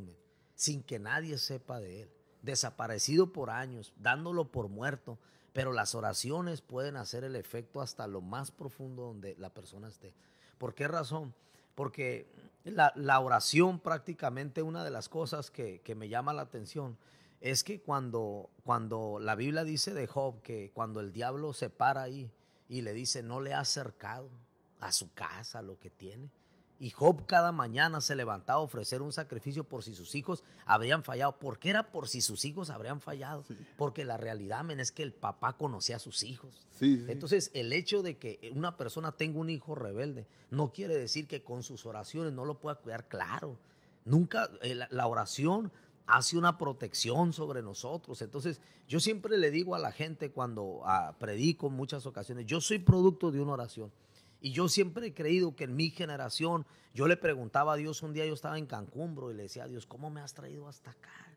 sin que nadie sepa de él, desaparecido por años, dándolo por muerto, pero las oraciones pueden hacer el efecto hasta lo más profundo donde la persona esté. ¿Por qué razón? Porque la, oración prácticamente una de las cosas que me llama la atención es que cuando, cuando la Biblia dice de Job que cuando el diablo se para ahí, y le dice, no le ha acercado a su casa lo que tiene. Y Job cada mañana se levantaba a ofrecer un sacrificio por si sus hijos habrían fallado. ¿Por qué era por si sus hijos habrían fallado? Porque la realidad men, es que el papá conocía a sus hijos. Entonces, el hecho de que una persona tenga un hijo rebelde no quiere decir que con sus oraciones no lo pueda cuidar. Claro, nunca eh, la oración hace una protección sobre nosotros. Entonces, yo siempre le digo a la gente cuando ah, predico en muchas ocasiones, yo soy producto de una oración. Y yo siempre he creído que en mi generación, yo le preguntaba a Dios, un día yo estaba en Cancún, bro, y le decía a Dios, ¿cómo me has traído hasta acá?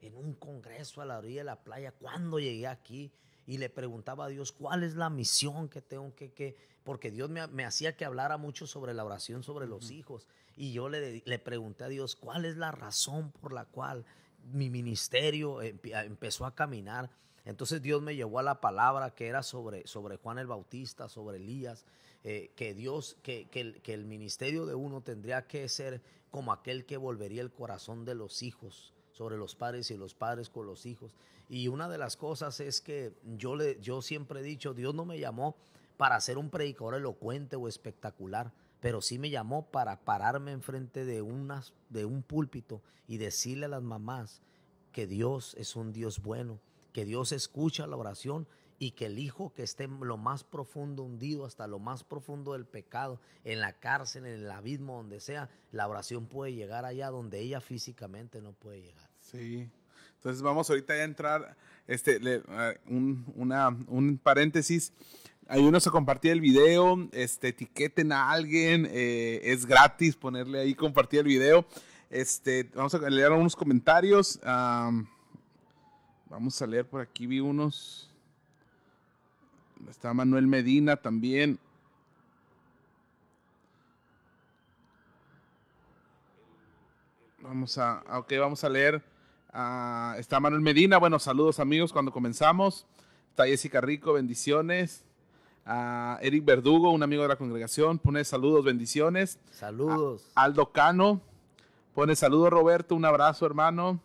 En un congreso a la orilla de la playa, ¿cuándo llegué aquí? Y le preguntaba a Dios, ¿cuál es la misión que tengo que, que porque Dios me, hacía que hablara mucho sobre la oración sobre los hijos. Y yo le, le pregunté a Dios, ¿cuál es la razón por la cual mi ministerio empezó a caminar? Entonces Dios me llevó a la palabra que era sobre, sobre Juan el Bautista, sobre Elías, eh, que Dios, que, que, el, ministerio de uno tendría que ser como aquel que volvería el corazón de los hijos sobre los padres y los padres con los hijos. Y una de las cosas es que yo, le, yo siempre he dicho, Dios no me llamó para ser un predicador elocuente o espectacular, pero sí me llamó para pararme enfrente de, unas, de un púlpito y decirle a las mamás que Dios es un Dios bueno, que Dios escucha la oración y que el hijo que esté en lo más profundo hundido, hasta lo más profundo del pecado, en la cárcel, en el abismo, donde sea, la oración puede llegar allá donde ella físicamente no puede llegar. Sí. Entonces vamos ahorita a entrar, este, un, una, un paréntesis. Ayúdenos a compartir el video, este, etiqueten a alguien, eh, es gratis ponerle ahí compartir el video. Este, vamos a leer unos comentarios. vamos a leer por aquí, vi unos. Está Manuel Medina también. Vamos a, ok, vamos a leer. Ah, está Manuel Medina. Bueno, saludos amigos cuando comenzamos. Está Jessica Rico, bendiciones. Uh, Eric Verdugo, un amigo de la congregación, pone saludos, bendiciones. Saludos. Aldo Cano pone saludos, Roberto, un abrazo, hermano.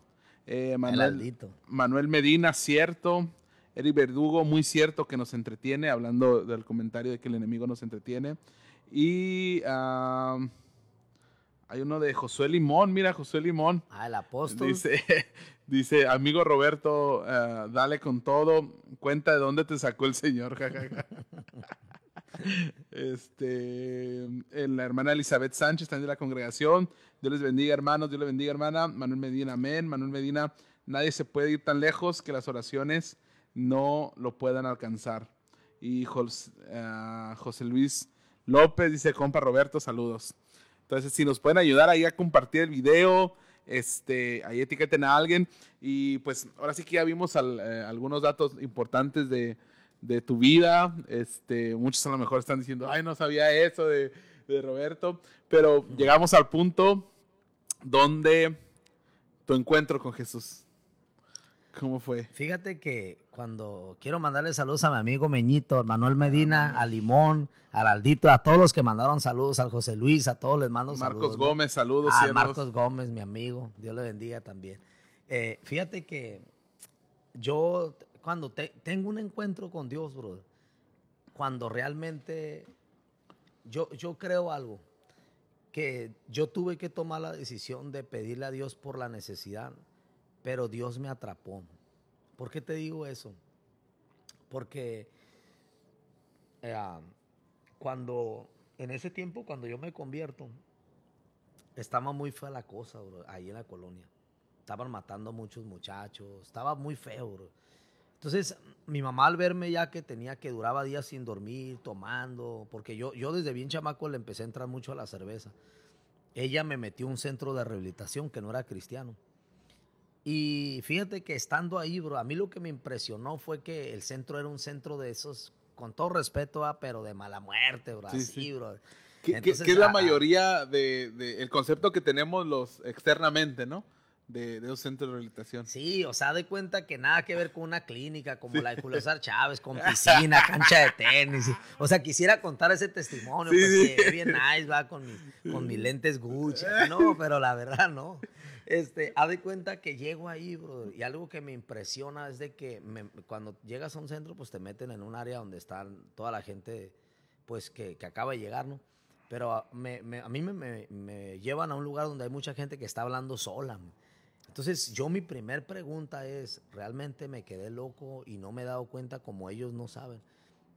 Eh, Manuel, Manuel Medina, cierto. Eric Verdugo, muy cierto que nos entretiene, hablando del comentario de que el enemigo nos entretiene. Y hay uno de Josué Limón, mira, Josué Limón. Ah, el apóstol. Dice, <laughs> dice amigo Roberto, ah, dale con todo, cuenta de dónde te sacó el Señor, <laughs> este, la hermana Elizabeth Sánchez, también de la congregación. Dios les bendiga, hermanos. Dios les bendiga, hermana. Manuel Medina, amén. Manuel Medina, nadie se puede ir tan lejos que las oraciones no lo puedan alcanzar. Y eh, José, Luis López dice, compa Roberto, saludos. Entonces, si nos pueden ayudar ahí a compartir el video, este, ahí etiqueten a alguien. Y pues ahora sí que ya vimos eh, algunos datos importantes de, tu vida. Este, muchos a lo mejor están diciendo, ay, no sabía eso de, de Roberto. Pero llegamos al punto donde tu encuentro con Jesús. ¿Cómo fue? Fíjate que cuando quiero mandarle saludos a mi amigo Meñito, Manuel Medina, a Limón, al Aldito, a todos los que mandaron saludos, al José Luis, a todos les mando saludos. Marcos Gómez, saludos. A Marcos Gómez, mi amigo, Dios le bendiga también. Eh, fíjate que yo cuando tengo un encuentro con Dios, bro, cuando realmente yo, yo creo algo, que yo tuve que tomar la decisión de pedirle a Dios por la necesidad pero Dios me atrapó. ¿Por qué te digo eso? Porque eh, cuando, en ese tiempo, cuando yo me convierto, estaba muy fea la cosa, ahí en la colonia. Estaban matando muchos muchachos, estaba muy feo, bro. Entonces, mi mamá al verme ya que tenía que duraba días sin dormir, tomando, porque yo, yo desde bien chamaco le empecé a entrar mucho a la cerveza. Ella me metió a un centro de rehabilitación que no era cristiano. Y fíjate que estando ahí, bro, a mí lo que me impresionó fue que el centro era un centro de esos, con todo respeto, ah, pero de mala muerte, bro. Sí, bro. ¿Qué, es la mayoría del de, el concepto que tenemos los externamente, ¿no? De, de, centros de rehabilitación. Sí, o sea, de cuenta que nada que ver con una clínica como la de Julio César Chávez, con <laughs> piscina, cancha de tenis. O sea, quisiera contar ese testimonio, pues bien nice, va, con, con mis lentes Gucci. <laughs> No, pero la verdad no. Este, haz de cuenta que llego ahí, bro, y algo que me impresiona es de que cuando llegas a un centro, pues te meten en un área donde están toda la gente, pues que, que acaba de llegar, ¿no? Pero a, me, a mí me, me, llevan a un lugar donde hay mucha gente que está hablando sola. Entonces, yo mi primer pregunta es, ¿realmente me quedé loco y no me he dado cuenta como ellos no saben?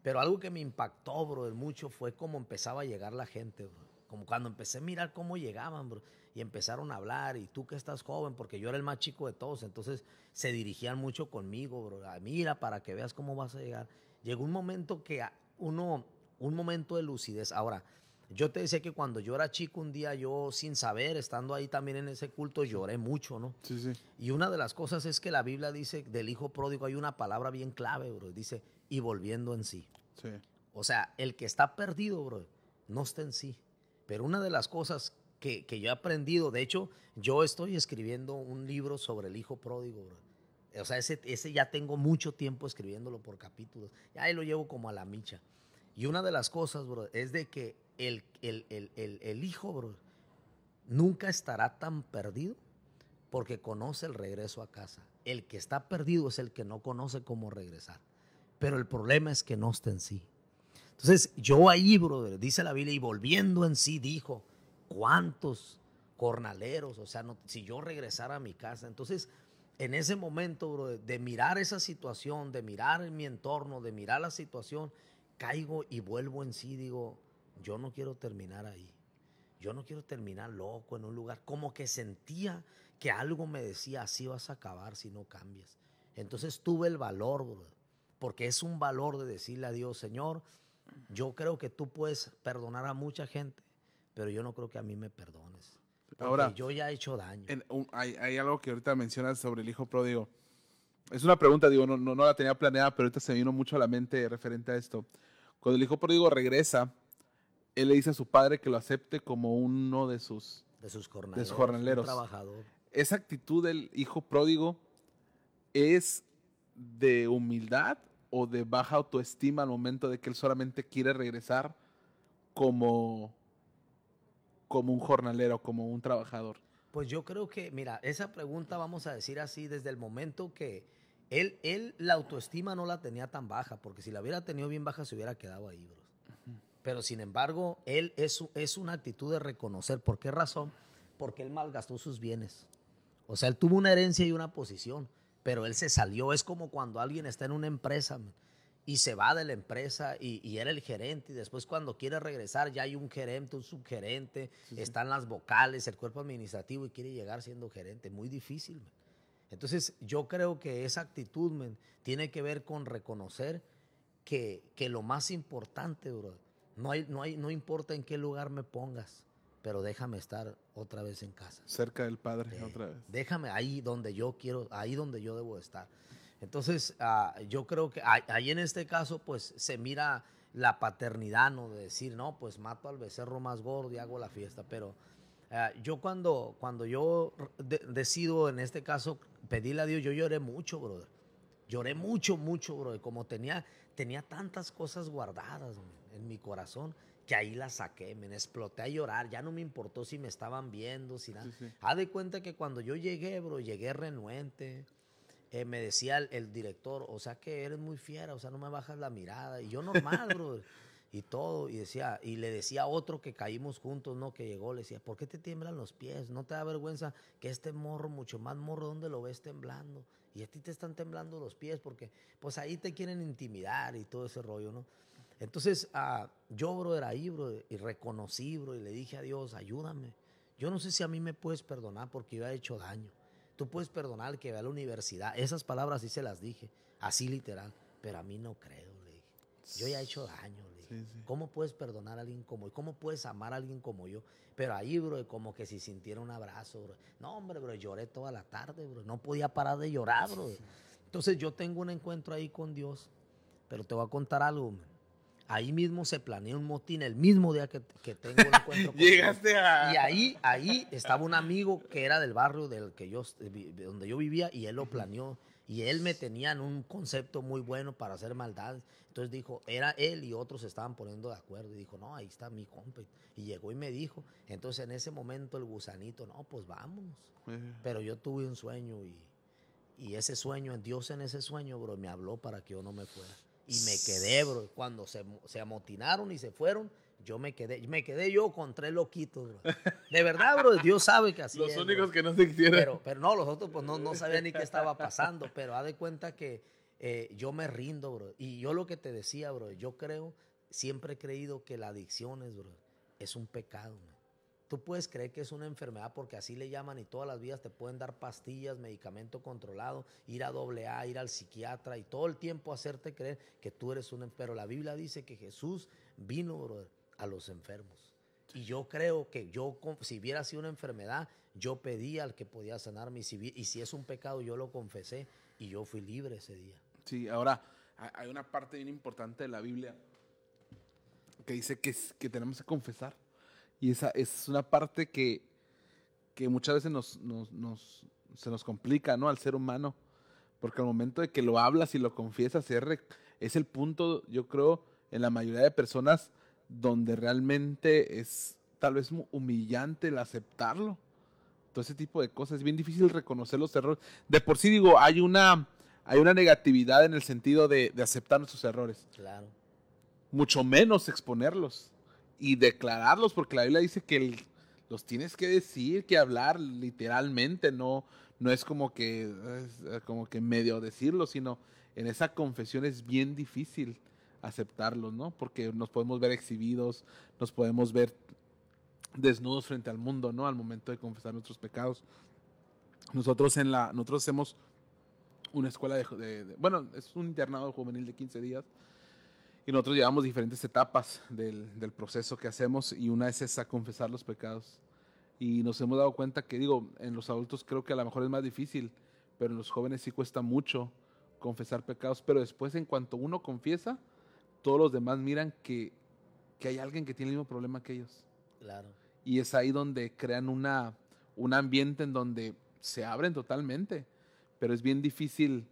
Pero algo que me impactó, bro, mucho fue cómo empezaba a llegar la gente, bro. Como cuando empecé a mirar cómo llegaban, bro y empezaron a hablar, y tú que estás joven, porque yo era el más chico de todos, entonces se dirigían mucho conmigo, bro, ah, mira, para que veas cómo vas a llegar. Llegó un momento que uno, un momento de lucidez. Ahora, yo te decía que cuando yo era chico, un día yo, sin saber, estando ahí también en ese culto, lloré mucho, ¿no? Sí, sí. Y una de las cosas es que la Biblia dice del hijo pródigo hay una palabra bien clave, bro. Dice, y volviendo en sí. Sí. O sea, el que está perdido, bro, no está en sí. Pero una de las cosas que, yo he aprendido. De hecho, yo estoy escribiendo un libro sobre el hijo pródigo, O sea, ese, ese ya tengo mucho tiempo escribiéndolo por capítulos. Ya ahí lo llevo como a la micha. Y una de las cosas, bro, es de que el, el, el, el hijo, bro, nunca estará tan perdido porque conoce el regreso a casa. El que está perdido es el que no conoce cómo regresar. Pero el problema es que no está en sí. Entonces, yo ahí, brother, dice la Biblia, y volviendo en sí, dijo, cuántos cornaleros, o sea, si yo regresara a mi casa. Entonces, en ese momento, bro, de mirar esa situación, de mirar mi entorno, de mirar la situación, caigo y vuelvo en sí, digo, yo no quiero terminar ahí. Yo no quiero terminar loco en un lugar, como que sentía que algo me decía, así vas a acabar si no cambias. Entonces tuve el valor, bro, porque es un valor de decirle a Dios, Señor, yo creo que tú puedes perdonar a mucha gente, pero yo no creo que a mí me perdones. Ahora, yo ya he hecho daño. hay, algo que ahorita mencionas sobre el hijo pródigo. Es una pregunta, digo, no, no, la tenía planeada, pero ahorita se vino mucho a la mente referente a esto. Cuando el hijo pródigo regresa, él le dice a su padre que lo acepte como uno de sus, de sus jornaleros. trabajador. Esa actitud del hijo pródigo es de humildad o de baja autoestima al momento de que él solamente quiere regresar como como un jornalero, como un trabajador? Pues yo creo que, mira, esa pregunta vamos a decir así, desde el momento que él, él la autoestima no la tenía tan baja, porque si la hubiera tenido bien baja se hubiera quedado ahí, bro. Pero sin embargo, él es, es una actitud de reconocer. ¿Por qué razón? Porque él malgastó sus bienes. O sea, él tuvo una herencia y una posición, pero él se salió. Es como cuando alguien está en una empresa y se va de la empresa y, era el gerente y después cuando quiere regresar ya hay un gerente, un subgerente, están las vocales, el cuerpo administrativo y quiere llegar siendo gerente. Muy difícil. Entonces yo creo que esa actitud tiene que ver con reconocer que, que lo más importante, bro, no, hay, no, hay, no importa en qué lugar me pongas, pero déjame estar otra vez en casa. Cerca del Padre, otra vez. Déjame ahí donde yo quiero, ahí donde yo debo estar. Entonces, ah, yo creo que ahí en este caso, pues se mira la paternidad, ¿no? De decir, no, pues mato al becerro más gordo y hago la fiesta. Pero ah, yo cuando, cuando yo decido, en este caso, pedirle a Dios, yo lloré mucho, brother. Lloré mucho, mucho, brother. Como tenía, tenía tantas cosas guardadas en mi corazón que ahí las saqué, me exploté a llorar, ya no me importó si me estaban viendo, si nada. Haz de cuenta que cuando yo llegué, bro, llegué renuente, eh, me decía el, director, o sea que eres muy fiera, o sea, no me bajas la mirada. Y yo normal, bro. Y todo, y decía, y le decía a otro que caímos juntos, ¿no? Que llegó, le decía, ¿por qué te tiemblan los pies? ¿No te da vergüenza que este morro, mucho más morro, donde lo ves temblando? Y a ti te están temblando los pies porque, pues ahí te quieren intimidar y todo ese rollo, ¿no? Entonces, ah, yo, bro, era ahí, bro, y reconocí, bro, y le dije a Dios, ayúdame. Yo no sé si a mí me puedes perdonar porque yo he hecho daño. Tú puedes perdonar al que va a la universidad. Esas palabras sí se las dije, así literal. Pero a mí no creo, le dije. Yo ya he hecho daño, le dije. ¿Cómo puedes perdonar a alguien como yo? ¿Cómo puedes amar a alguien como yo? Pero ahí, bro, como que si sintiera un abrazo, bro. No, hombre, bro, lloré toda la tarde, bro. No podía parar de llorar, bro. Entonces yo tengo un encuentro ahí con Dios. Pero te voy a contar algo, Ahí mismo se planeó un motín el mismo día que, tengo el encuentro. <laughs> Llegaste a. Y ahí, ahí estaba un amigo que era del barrio del que yo, donde yo vivía y él lo planeó. Y él me tenía en un concepto muy bueno para hacer maldades. Entonces dijo, era él y otros se estaban poniendo de acuerdo. Y dijo, no, ahí está mi compa. Y llegó y me dijo. Entonces en ese momento el gusanito, no, pues vámonos. Pero yo tuve un sueño y, y ese sueño, en Dios en ese sueño, bro, me habló para que yo no me fuera. Y me quedé, bro. Cuando se, se amotinaron y se fueron, yo me quedé, me quedé yo con tres loquitos, bro. De verdad, bro, Dios sabe que así Los únicos que no se quisieron. Pero, pero no, los otros pues no, no sabían ni qué estaba pasando, pero haz de cuenta que eh, yo me rindo, bro. Y yo lo que te decía, bro, yo creo, siempre he creído que la adicción es, bro, es un pecado, Tú puedes creer que es una enfermedad porque así le llaman y todas las vías te pueden dar pastillas, medicamento controlado, ir a doble A, ir al psiquiatra y todo el tiempo hacerte creer que tú eres un enfermo. Pero la Biblia dice que Jesús vino a los enfermos. Y yo creo que yo, si hubiera sido una enfermedad, yo pedí al que podía sanarme. Y si, y si es un pecado, yo lo confesé y yo fui libre ese día. Sí, ahora hay una parte bien importante de la Biblia que dice que tenemos que confesar. Y esa es una parte que, que muchas veces nos, nos, se nos complica, ¿no? Al ser humano. Porque al momento de que lo hablas y lo confiesas, es el punto, yo creo, en la mayoría de personas donde realmente es tal vez humillante el aceptarlo. Todo ese tipo de cosas. Es bien difícil reconocer los errores. De por sí digo, hay una, hay una negatividad en el sentido de, de aceptar nuestros errores. Claro. Mucho menos exponerlos y declararlos, porque la Biblia dice que los tienes que decir, que hablar literalmente, no, no es como que, es como que medio decirlo, sino en esa confesión es bien difícil aceptarlos, ¿no? Porque nos podemos ver exhibidos, nos podemos ver desnudos frente al mundo, ¿no? Al momento de confesar nuestros pecados. Nosotros en la, nosotros hacemos una escuela de, de bueno, es un internado juvenil de 15 días y nosotros llevamos diferentes etapas del, del, proceso que hacemos y una es esa, confesar los pecados. Y nos hemos dado cuenta que, digo, en los adultos creo que a lo mejor es más difícil, pero en los jóvenes sí cuesta mucho confesar pecados. Pero después, en cuanto uno confiesa, todos los demás miran que, que hay alguien que tiene el mismo problema que ellos. Claro. Y es ahí donde crean una, un ambiente en donde se abren totalmente. Pero es bien difícil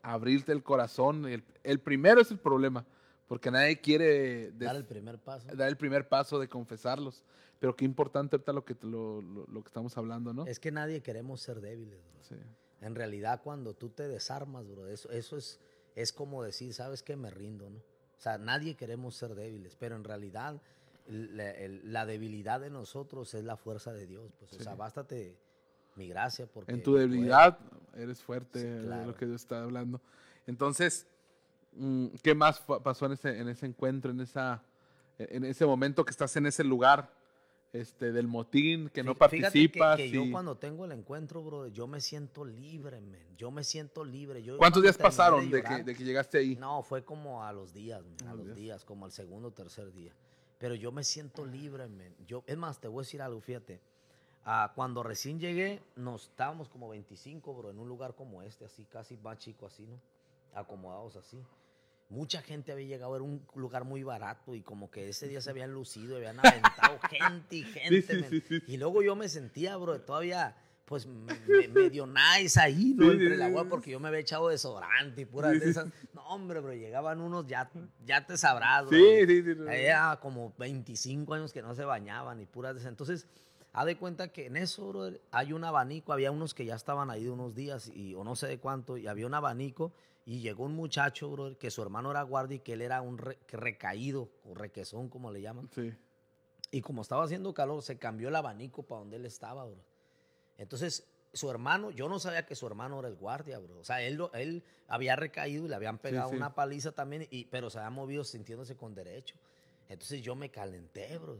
abrirte el corazón. El, el primero es el problema porque nadie quiere dar el primer paso. Dar el primer paso de confesarlos. Pero qué importante ahorita lo que, lo, lo, que estamos hablando, ¿no? Es que nadie queremos ser débiles, bro. Sí. En realidad, cuando tú te desarmas, bro, eso, eso es, es como decir, ¿sabes qué? Me rindo, ¿no? O sea, nadie queremos ser débiles, pero en realidad la, debilidad de nosotros es la fuerza de Dios. Pues, o sea, bástate mi gracia porque... En tu debilidad eres fuerte, lo que Dios está hablando. Entonces, ¿Qué más pasó en ese, en ese encuentro, en, esa, en ese momento que estás en ese lugar este, del motín, que no participas? Que, yo cuando tengo el encuentro, bro, yo me siento libre, man. Yo me siento libre. Yo ¿Cuántos días pasaron de, que, de, que, llegaste ahí? No, fue como a los días, a los días, como al segundo o tercer día. Pero yo me siento libre, man. Yo, es más, te voy a decir algo, fíjate. Ah, cuando recién llegué, nos estábamos como 25, bro, en un lugar como este, así, casi más chico, así, ¿no? Acomodados así mucha gente había llegado, era un lugar muy barato y como que ese día se habían lucido, habían aventado <laughs> gente y gente. y luego yo me sentía, bro, todavía pues medio nice ahí, ¿no? Entre la agua, porque yo me había echado desodorante y puras de esas. No, hombre, bro, llegaban unos, ya, ya te sabrás, bro. Sí, sí, sí. Había como 25 años que no se bañaban y puras de esas. Entonces, haz de cuenta que en eso, bro, hay un abanico. Había unos que ya estaban ahí de unos días y, o no sé de cuánto, y había un abanico y llegó un muchacho, bro, que su hermano era guardia y que él era un recaído, o requesón, como le llaman. Sí. Y como estaba haciendo calor, se cambió el abanico para donde él estaba, bro. Entonces, su hermano, yo no sabía que su hermano era el guardia, bro. O sea, él, él había recaído y le habían pegado una paliza también, y, pero se había movido sintiéndose con derecho. Entonces yo me calenté, bro.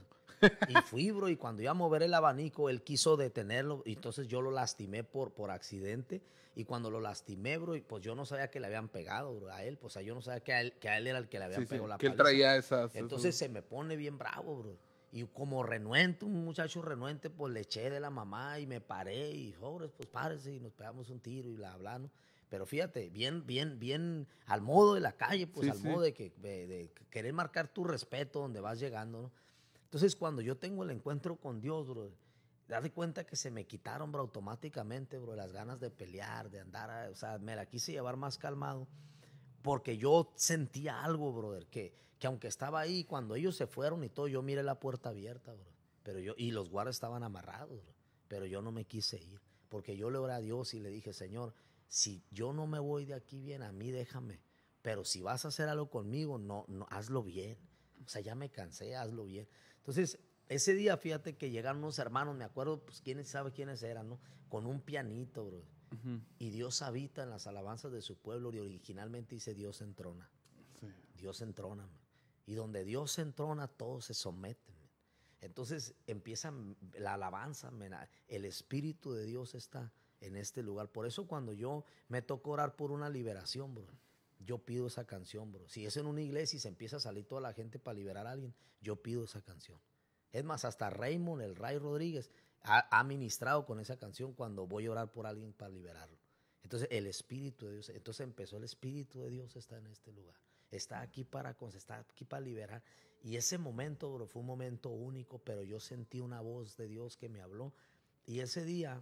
Y fui, bro, y cuando iba a mover el abanico, él quiso detenerlo, y entonces yo lo lastimé por, por accidente. Y cuando lo lastimé, bro, pues yo no sabía que le habían pegado, bro, a él. Pues yo no sabía que a él, que a él era el que le habían pegado la Que él traía esas. Entonces se me pone bien bravo, bro. Y como renuente, un muchacho renuente, pues le eché de la mamá y me paré y, jóvenes, pues párese y nos pegamos un tiro y bla, bla, ¿no? Pero fíjate, bien, bien, bien al modo de la calle, pues al modo de, que, de, querer marcar tu respeto donde vas llegando, ¿no? Entonces, cuando yo tengo el encuentro con Dios, bro, Date cuenta que se me quitaron, bro, automáticamente, bro, las ganas de pelear, de andar, o sea, me la quise llevar más calmado, porque yo sentía algo, brother, que, que aunque estaba ahí, cuando ellos se fueron y todo, yo miré la puerta abierta, bro, pero yo, y los guardas estaban amarrados, bro, pero yo no me quise ir, porque yo le oré a Dios y le dije, Señor, si yo no me voy de aquí bien, a mí déjame, pero si vas a hacer algo conmigo, no, no, hazlo bien, o sea, ya me cansé, hazlo bien. Entonces, ese día, fíjate que llegaron unos hermanos, me acuerdo, pues quién sabe quiénes eran, ¿no? Con un pianito, bro. Y Dios habita en las alabanzas de su pueblo y originalmente dice Dios entrona. Dios entrona. Y donde Dios entrona, todos se someten. Entonces empieza la alabanza, el Espíritu de Dios está en este lugar. Por eso cuando yo me toco orar por una liberación, bro, yo pido esa canción, bro. Si es en una iglesia y se empieza a salir toda la gente para liberar a alguien, yo pido esa canción. Es más, hasta Raymond, el Ray Rodríguez, ha, ministrado con esa canción cuando voy a orar por alguien para liberarlo. Entonces, el Espíritu de Dios, entonces empezó el Espíritu de Dios está en este lugar. Está aquí para, está aquí para liberar. Y ese momento, bro, fue un momento único, pero yo sentí una voz de Dios que me habló. Y ese día,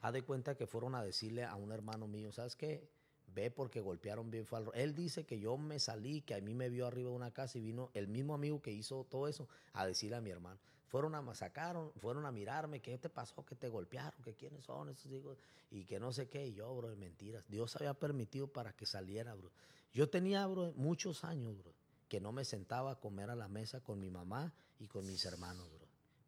ha de cuenta que fueron a decirle a un hermano mío, ¿sabes qué? Ve porque golpearon bien fue Él dice que yo me salí, que a mí me vio arriba de una casa y vino el mismo amigo que hizo todo eso a decirle a mi hermano. Fueron a masacaron, fueron a mirarme, ¿qué te pasó? ¿Que te golpearon? ¿Que quiénes son esos hijos? Y que no sé qué. Y yo, bro, mentiras. Dios había permitido para que saliera, bro. Yo tenía, bro, muchos años, bro, que no me sentaba a comer a la mesa con mi mamá y con mis hermanos, bro.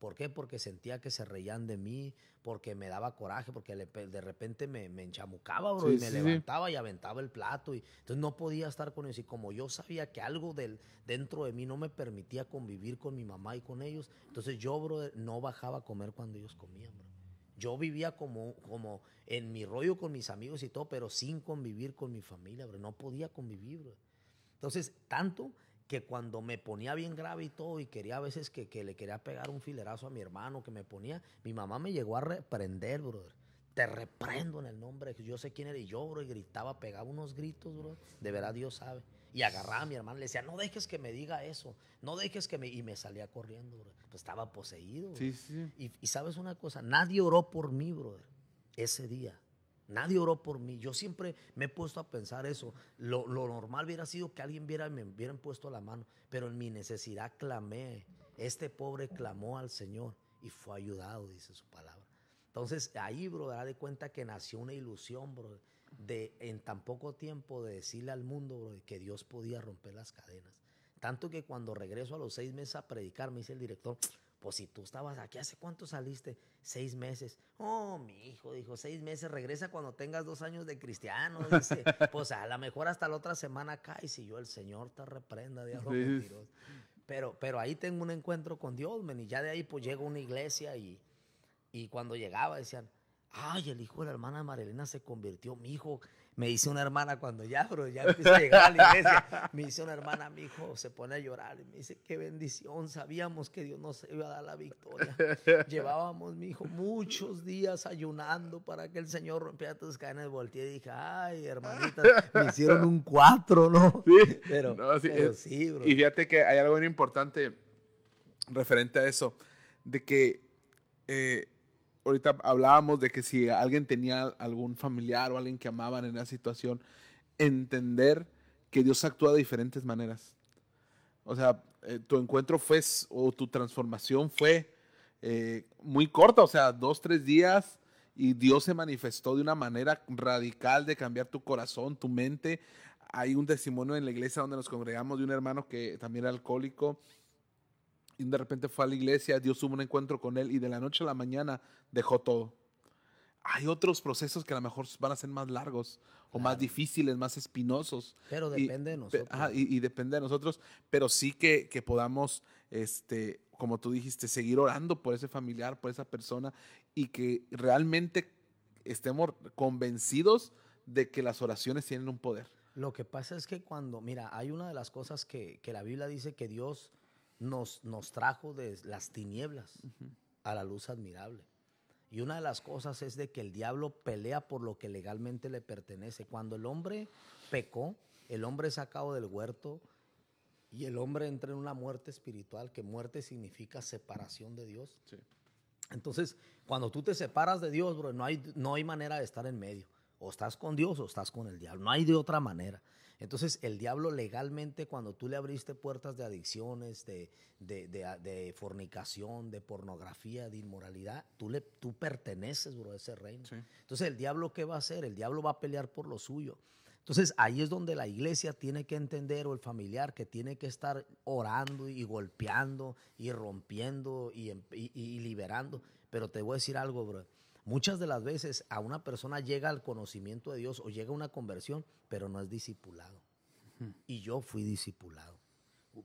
¿Por qué? Porque sentía que se reían de mí, porque me daba coraje, porque de repente me, enchamucaba, bro, y me levantaba y aventaba el plato. Y, entonces no podía estar con ellos. Y como yo sabía que algo del, dentro de mí no me permitía convivir con mi mamá y con ellos, entonces yo, bro, no bajaba a comer cuando ellos comían, bro. Yo vivía como, como en mi rollo con mis amigos y todo, pero sin convivir con mi familia, bro. No podía convivir, bro. Entonces, tanto que cuando me ponía bien grave y todo y quería a veces que, le quería pegar un filerazo a mi hermano que me ponía, mi mamá me llegó a reprender, brother. Te reprendo en el nombre, yo sé quién era y yo, bro, y gritaba, pegaba unos gritos, bro. De verdad Dios sabe. Y agarraba a mi hermano, le decía, no dejes que me diga eso, no dejes que me... Y me salía corriendo, bro. Pues estaba poseído. Sí, sí. Y, y sabes una cosa, nadie oró por mí, brother, ese día. Nadie oró por mí. Yo siempre me he puesto a pensar eso. Lo, normal hubiera sido que alguien viera, me hubieran puesto la mano, pero en mi necesidad clamé. Este pobre clamó al Señor y fue ayudado, dice su palabra. Entonces ahí, bro, da de cuenta que nació una ilusión, bro, de en tan poco tiempo de decirle al mundo, bro, que Dios podía romper las cadenas. Tanto que cuando regreso a los seis meses a predicar, me dice el director, pues si tú estabas aquí, ¿hace cuánto saliste? Seis meses. Oh, mi hijo, dijo, seis meses, regresa cuando tengas dos años de cristiano. Dice, <laughs> pues a lo mejor hasta la otra semana cae, si yo el Señor te reprenda, de Pero, pero ahí tengo un encuentro con Dios, men, y ya de ahí pues llego a una iglesia y, y cuando llegaba decían, ay, el hijo de la hermana Marilena se convirtió, mi hijo, me dice una hermana cuando ya, bro, ya empieza a llegar a la iglesia, me dice una hermana, mi hijo se pone a llorar y me dice, qué bendición, sabíamos que Dios nos iba a dar la victoria. Llevábamos, mi hijo, muchos días ayunando para que el Señor rompiera tus cadenas. Volteé y dije, ay, hermanita, me hicieron un cuatro, ¿no? Sí, pero, sí, bro. Y fíjate que hay algo muy importante referente a eso, de que eh, ahorita hablábamos de que si alguien tenía algún familiar o alguien que amaban en esa situación, entender que Dios actúa de diferentes maneras. O sea, eh, tu encuentro fue o tu transformación fue eh, muy corta, o sea, dos, tres días y Dios se manifestó de una manera radical de cambiar tu corazón, tu mente. Hay un testimonio en la iglesia donde nos congregamos de un hermano que también era alcohólico y de repente fue a la iglesia, Dios tuvo un encuentro con él y de la noche a la mañana dejó todo. Hay otros procesos que a lo mejor van a ser más largos o más difíciles, más espinosos. Pero depende de nosotros. y, depende de nosotros, pero sí que, que, podamos, este, como tú dijiste, seguir orando por ese familiar, por esa persona y que realmente estemos convencidos de que las oraciones tienen un poder. Lo que pasa es que cuando, mira, hay una de las cosas que, que la Biblia dice que Dios nos, nos trajo de las tinieblas a la luz admirable. Y una de las cosas es de que el diablo pelea por lo que legalmente le pertenece. Cuando el hombre pecó, el hombre es sacado del huerto y el hombre entra en una muerte espiritual, que muerte significa separación de Dios. Entonces, cuando tú te separas de Dios, bro, no hay, no hay manera de estar en medio. O estás con Dios o estás con el diablo. No hay de otra manera. Entonces, el diablo legalmente, cuando tú le abriste puertas de adicciones, de, de, fornicación, de pornografía, de inmoralidad, tú, le, tú perteneces, bro, a ese reino. Entonces, el diablo, ¿qué va a hacer? El diablo va a pelear por lo suyo. Entonces ahí es donde la iglesia tiene que entender o el familiar que tiene que estar orando y golpeando y rompiendo y, em, liberando. Pero te voy a decir algo, bro. Muchas de las veces a una persona llega al conocimiento de Dios o llega a una conversión, pero no es discipulado. Y yo fui discipulado.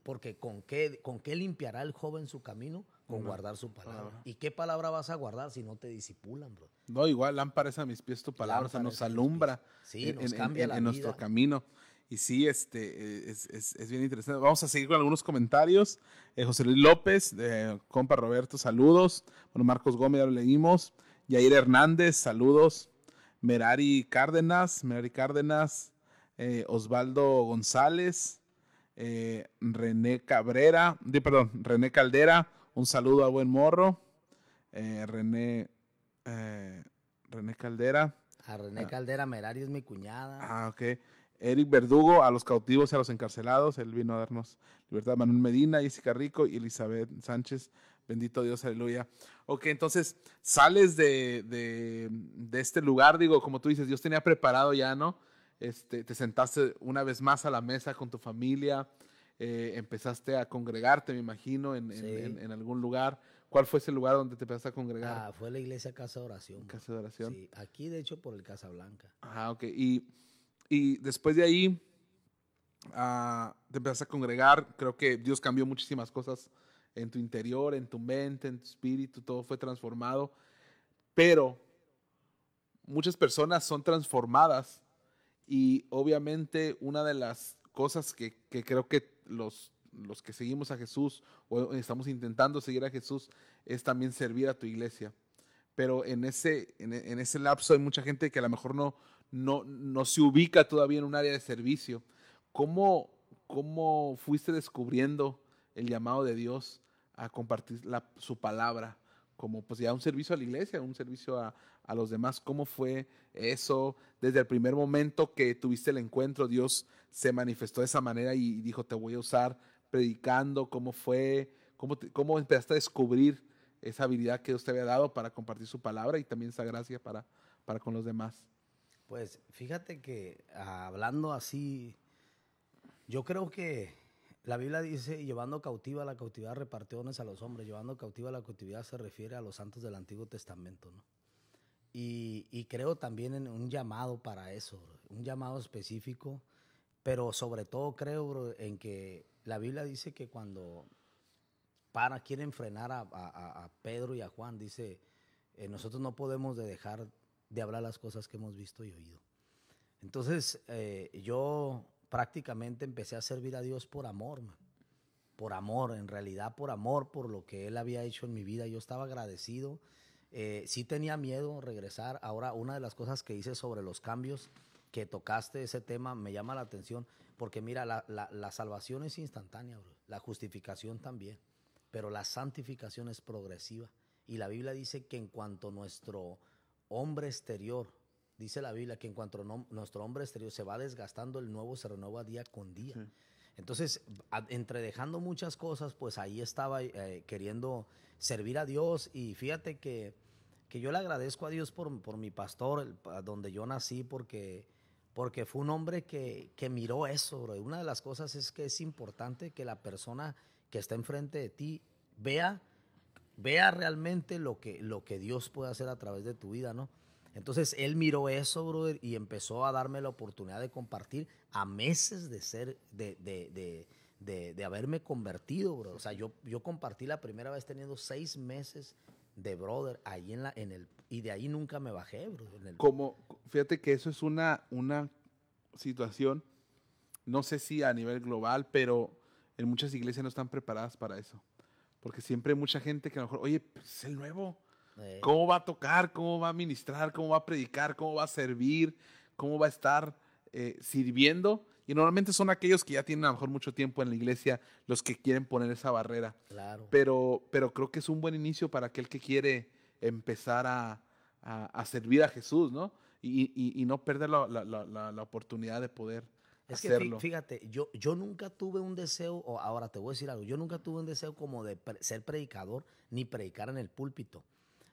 Porque ¿con qué, ¿con qué limpiará el joven su camino? Con guardar su palabra. ¿Y qué palabra vas a guardar si no te disipulan, bro? No, igual lámpara es a mis pies tu palabra, o sea, nos alumbra sí, nos cambia en, nuestro camino. Y sí, este, es, es, es, bien interesante. Vamos a seguir con algunos comentarios. Eh, José Luis López, eh, compa Roberto, saludos. Bueno, Marcos Gómez, ya lo leímos. Yair Hernández, saludos. Merari Cárdenas, Merari Cárdenas. Eh, Osvaldo González. Eh, René Cabrera, perdón, René Caldera, un saludo a buen morro. Eh, René, René Caldera. A René ah. Caldera Merari es mi cuñada. Ah, ok. Eric Verdugo, a los cautivos y a los encarcelados. Él vino a darnos libertad. Manuel Medina, Jessica Rico y Elizabeth Sánchez. Bendito Dios, aleluya. Ok, entonces sales de, de, de, este lugar, digo, como tú dices, Dios tenía preparado ya, ¿no? Este, te sentaste una vez más a la mesa con tu familia, eh, empezaste a congregarte, me imagino, en, algún lugar. ¿Cuál fue ese lugar donde te empezaste a congregar? Ah, fue la iglesia Casa de Oración. Casa de Oración. Sí, aquí de hecho por el Casa Blanca. Ah, ok. Y, y después de ahí ah, te empezaste a congregar. Creo que Dios cambió muchísimas cosas en tu interior, en tu mente, en tu espíritu, todo fue transformado. Pero muchas personas son transformadas y obviamente una de las cosas que, creo que los, los que seguimos a Jesús o estamos intentando seguir a Jesús es también servir a tu iglesia. Pero en ese, en, ese lapso hay mucha gente que a lo mejor no, no, no se ubica todavía en un área de servicio. ¿Cómo, cómo fuiste descubriendo el llamado de Dios a compartir su palabra? como pues ya un servicio a la iglesia, un servicio a, a, los demás. ¿Cómo fue eso? Desde el primer momento que tuviste el encuentro, Dios se manifestó de esa manera y dijo, te voy a usar predicando. ¿Cómo fue? ¿Cómo, cómo empezaste a descubrir esa habilidad que Dios te había dado para compartir su palabra y también esa gracia para, para con los demás? Pues fíjate que hablando así, yo creo que la Biblia dice, llevando cautiva la cautividad repartió a los hombres. Llevando cautiva la cautividad se refiere a los santos del Antiguo Testamento, ¿no? Y, creo también en un llamado para eso, un llamado específico, pero sobre todo creo en que la Biblia dice que cuando para, quieren frenar a, Pedro y a Juan, dice, eh, nosotros no podemos dejar de hablar las cosas que hemos visto y oído. Entonces, eh, yo prácticamente empecé a servir a Dios por amor, por amor, en realidad por amor, por lo que Él había hecho en mi vida. Yo estaba agradecido. Eh, sí tenía miedo regresar. Ahora, una de las cosas que hice sobre los cambios, que tocaste ese tema, me llama la atención, porque mira, la, salvación es instantánea, la justificación también, pero la santificación es progresiva. Y la Biblia dice que en cuanto nuestro hombre exterior dice la Biblia que en cuanto nuestro hombre exterior se va desgastando, el nuevo se renueva día con día. Entonces, entre dejando muchas cosas, pues ahí estaba eh, queriendo servir a Dios y fíjate que, que yo le agradezco a Dios por, por mi pastor, donde yo nací, porque, porque fue un hombre que, que miró eso. Una de las cosas es que es importante que la persona que está enfrente de ti vea, vea realmente lo que, lo que Dios puede hacer a través de tu vida, ¿no? Entonces él miró eso, brother, y empezó a darme la oportunidad de compartir a meses de ser, de, de, de, de haberme convertido, bro. O sea, yo, yo compartí la primera vez teniendo seis meses de brother ahí en la, en el, y de ahí nunca me bajé, bro. Como, fíjate que eso es una, una situación, no sé si a nivel global, pero en muchas iglesias no están preparadas para eso. Porque siempre hay mucha gente que a lo mejor, oye, pues es el nuevo ¿Cómo va a tocar? ¿Cómo va a ministrar? ¿Cómo va a predicar? ¿Cómo va a servir? ¿Cómo va a estar eh, sirviendo? Y normalmente son aquellos que ya tienen a lo mejor mucho tiempo en la iglesia los que quieren poner esa barrera. Claro. Pero, pero creo que es un buen inicio para aquel que quiere empezar a, a, servir a Jesús, ¿no? Y, y, y no perder la, la, la, la, oportunidad de poder es hacerlo. que fíjate, yo, yo nunca tuve un deseo, o ahora te voy a decir algo, yo nunca tuve un deseo como de ser predicador ni predicar en el púlpito.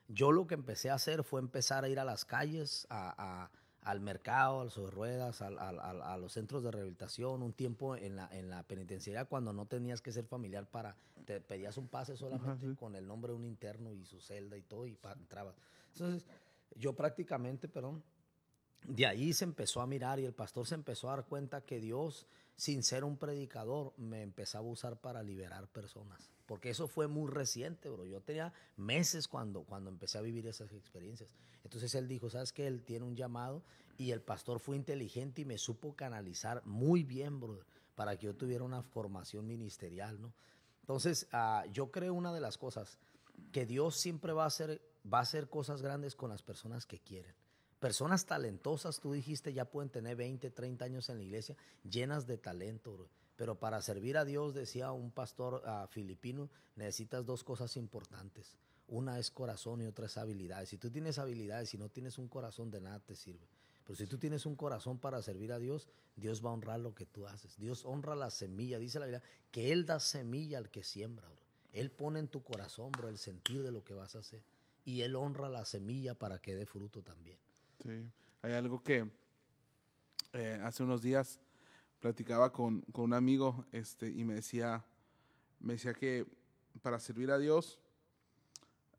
Yo lo que empecé a hacer fue empezar a ir a las calles, a, al mercado, a los ruedas, a, a, los centros de rehabilitación, un tiempo en la, en la penitenciaría cuando no tenías que ser familiar para, te pedías un pase solamente con el nombre de un interno y su celda y todo y entrabas. Entonces, yo prácticamente, perdón, de ahí se empezó a mirar y el pastor se empezó a dar cuenta que Dios, sin ser un predicador, me empezaba a usar para liberar personas. Porque eso fue muy reciente, bro. Yo tenía meses cuando, cuando empecé a vivir esas experiencias. Entonces él dijo, ¿sabes qué? Él tiene un llamado y el pastor fue inteligente y me supo canalizar muy bien, bro, para que yo tuviera una formación ministerial, ¿no? Entonces, uh, yo creo una de las cosas, que Dios siempre va a hacer va a hacer cosas grandes con las personas que quieren. Personas talentosas, tú dijiste, ya pueden tener 20, 30 años en la iglesia, llenas de talento. Pero para servir a Dios, decía un pastor uh, filipino, necesitas dos cosas importantes. Una es corazón y otra es habilidades. Si tú tienes habilidades y no tienes un corazón, de nada te sirve. Pero si tú tienes un corazón para servir a Dios, Dios va a honrar lo que tú haces. Dios honra la semilla. Dice la Biblia que Él da semilla al que siembra. Él pone en tu corazón, bro, el sentir de lo que vas a hacer y Él honra la semilla para que dé fruto también. Sí, hay algo que eh, hace unos días platicaba con, con, un amigo este, y me decía, me decía que para servir a Dios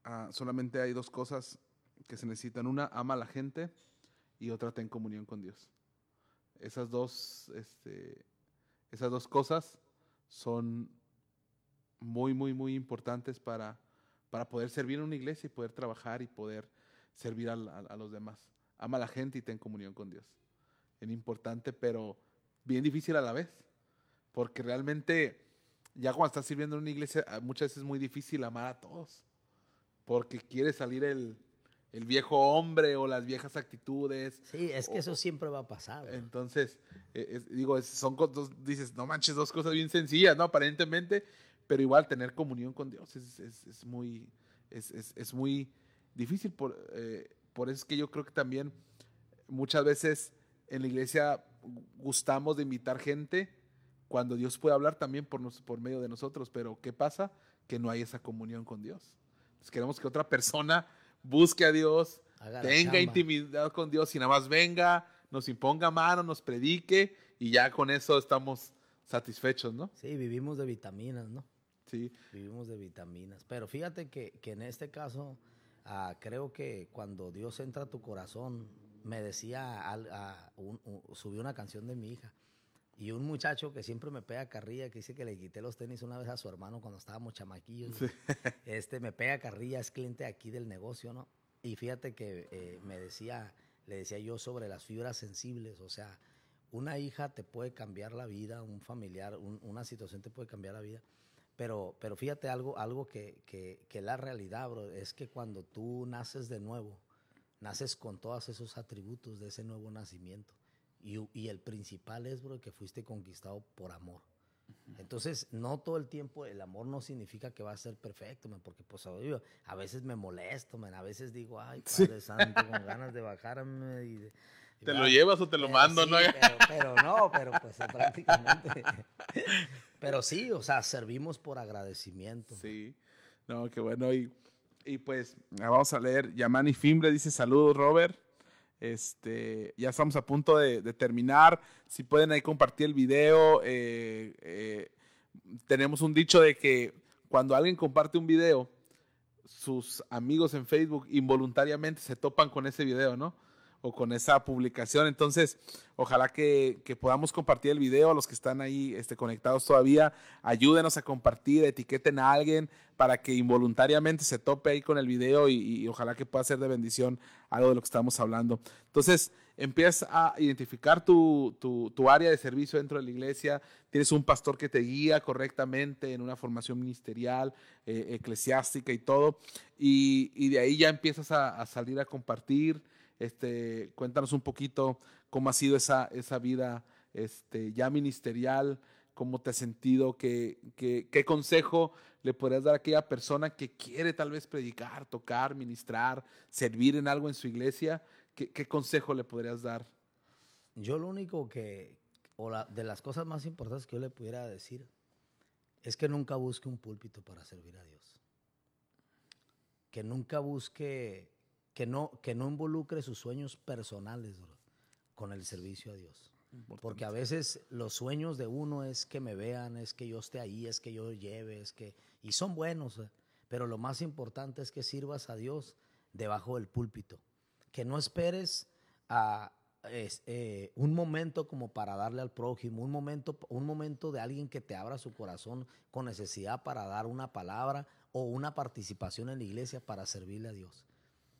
ah, solamente hay dos cosas que se necesitan. Una, ama a la gente y otra, ten comunión con Dios. Esas dos, este, esas dos cosas son muy, muy, muy importantes para para poder servir en una iglesia y poder trabajar y poder servir a, los demás. Ama a la gente y ten comunión con Dios. Es importante, pero bien difícil a la vez, porque realmente ya cuando estás sirviendo en una iglesia, ah, muchas veces es muy difícil amar a todos, porque quiere salir el, viejo hombre o las viejas actitudes. Sí, es que eso siempre va a pasar. Entonces, e, digo, son dos, dices, no manches, dos cosas bien sencillas, ¿no? Aparentemente, pero igual tener comunión con Dios es, es, es muy, es, muy difícil. Por, eh, por eso es que yo creo que también muchas veces en la iglesia gustamos de invitar gente cuando Dios puede hablar también por, nos, por medio de nosotros, pero ¿qué pasa? Que no hay esa comunión con Dios. Entonces queremos que otra persona busque a Dios, tenga intimidad con Dios y nada más venga, nos imponga mano, nos predique y ya con eso estamos satisfechos, ¿no? Sí, vivimos de vitaminas, ¿no? Sí. Vivimos de vitaminas. Pero fíjate que, en este caso, ah, creo que cuando Dios entra a tu corazón, me decía, a, subí una canción de mi hija. Y un muchacho que siempre me pega carrilla, que dice que le quité los tenis una vez a su hermano cuando estábamos chamaquillos. <laughs> Este me pega carrilla, es cliente aquí del negocio, ¿no? Y fíjate que eh, me decía, le decía yo sobre las fibras sensibles, o sea, una hija te puede cambiar la vida, un familiar, una situación te puede cambiar la vida. Pero, pero fíjate algo, algo que, que, la realidad, bro, es que cuando tú naces de nuevo, naces con todos esos atributos de ese nuevo nacimiento. Y, y el principal es, bro, que fuiste conquistado por amor. Entonces, no todo el tiempo el amor no significa que va a ser perfecto, porque pues a veces me molesto, man, a veces digo, ay, Padre Santo, con <laughs> ganas de bajarme y de, ¿Te lo llevas o te lo mando, no? Pero, <laughs> no, pero pues prácticamente. pero sí, o sea, servimos por agradecimiento. Sí, no, qué bueno. Y, y pues vamos a leer. Yamani Fimbre dice: Saludos, Robert. Este, ya estamos a punto de, terminar. Si pueden ahí compartir el video. Eh, eh, tenemos un dicho de que cuando alguien comparte un video, sus amigos en Facebook involuntariamente se topan con ese video, ¿no? O con esa publicación. Entonces, ojalá que, podamos compartir el video. A los que están ahí este, conectados todavía, ayúdenos a compartir, etiqueten a alguien para que involuntariamente se tope ahí con el video y, ojalá que pueda ser de bendición algo de lo que estamos hablando. Entonces, empieza a identificar tu, área de servicio dentro de la iglesia. Tienes un pastor que te guía correctamente en una formación ministerial, eh, eclesiástica y todo. Y, de ahí ya empiezas a salir a compartir. Este, cuéntanos un poquito cómo ha sido esa, esa vida este, ya ministerial, cómo te has sentido, qué, qué, consejo le podrías dar a aquella persona que quiere tal vez predicar, tocar, ministrar, servir en algo en su iglesia, ¿qué, qué consejo le podrías dar? Yo lo único que, o la, de las cosas más importantes que yo le pudiera decir, es que nunca busque un púlpito para servir a Dios. Que nunca busque, que no, que no involucre sus sueños personales con el servicio a Dios. Porque a veces los sueños de uno es que me vean, es que yo esté ahí, es que yo lleve, es que... Y son buenos, eh, pero lo más importante es que sirvas a Dios debajo del púlpito. Que no esperes a, eh, un momento como para darle al prójimo, un momento, un momento de alguien que te abra su corazón con necesidad para dar una palabra o una participación en la iglesia para servirle a Dios.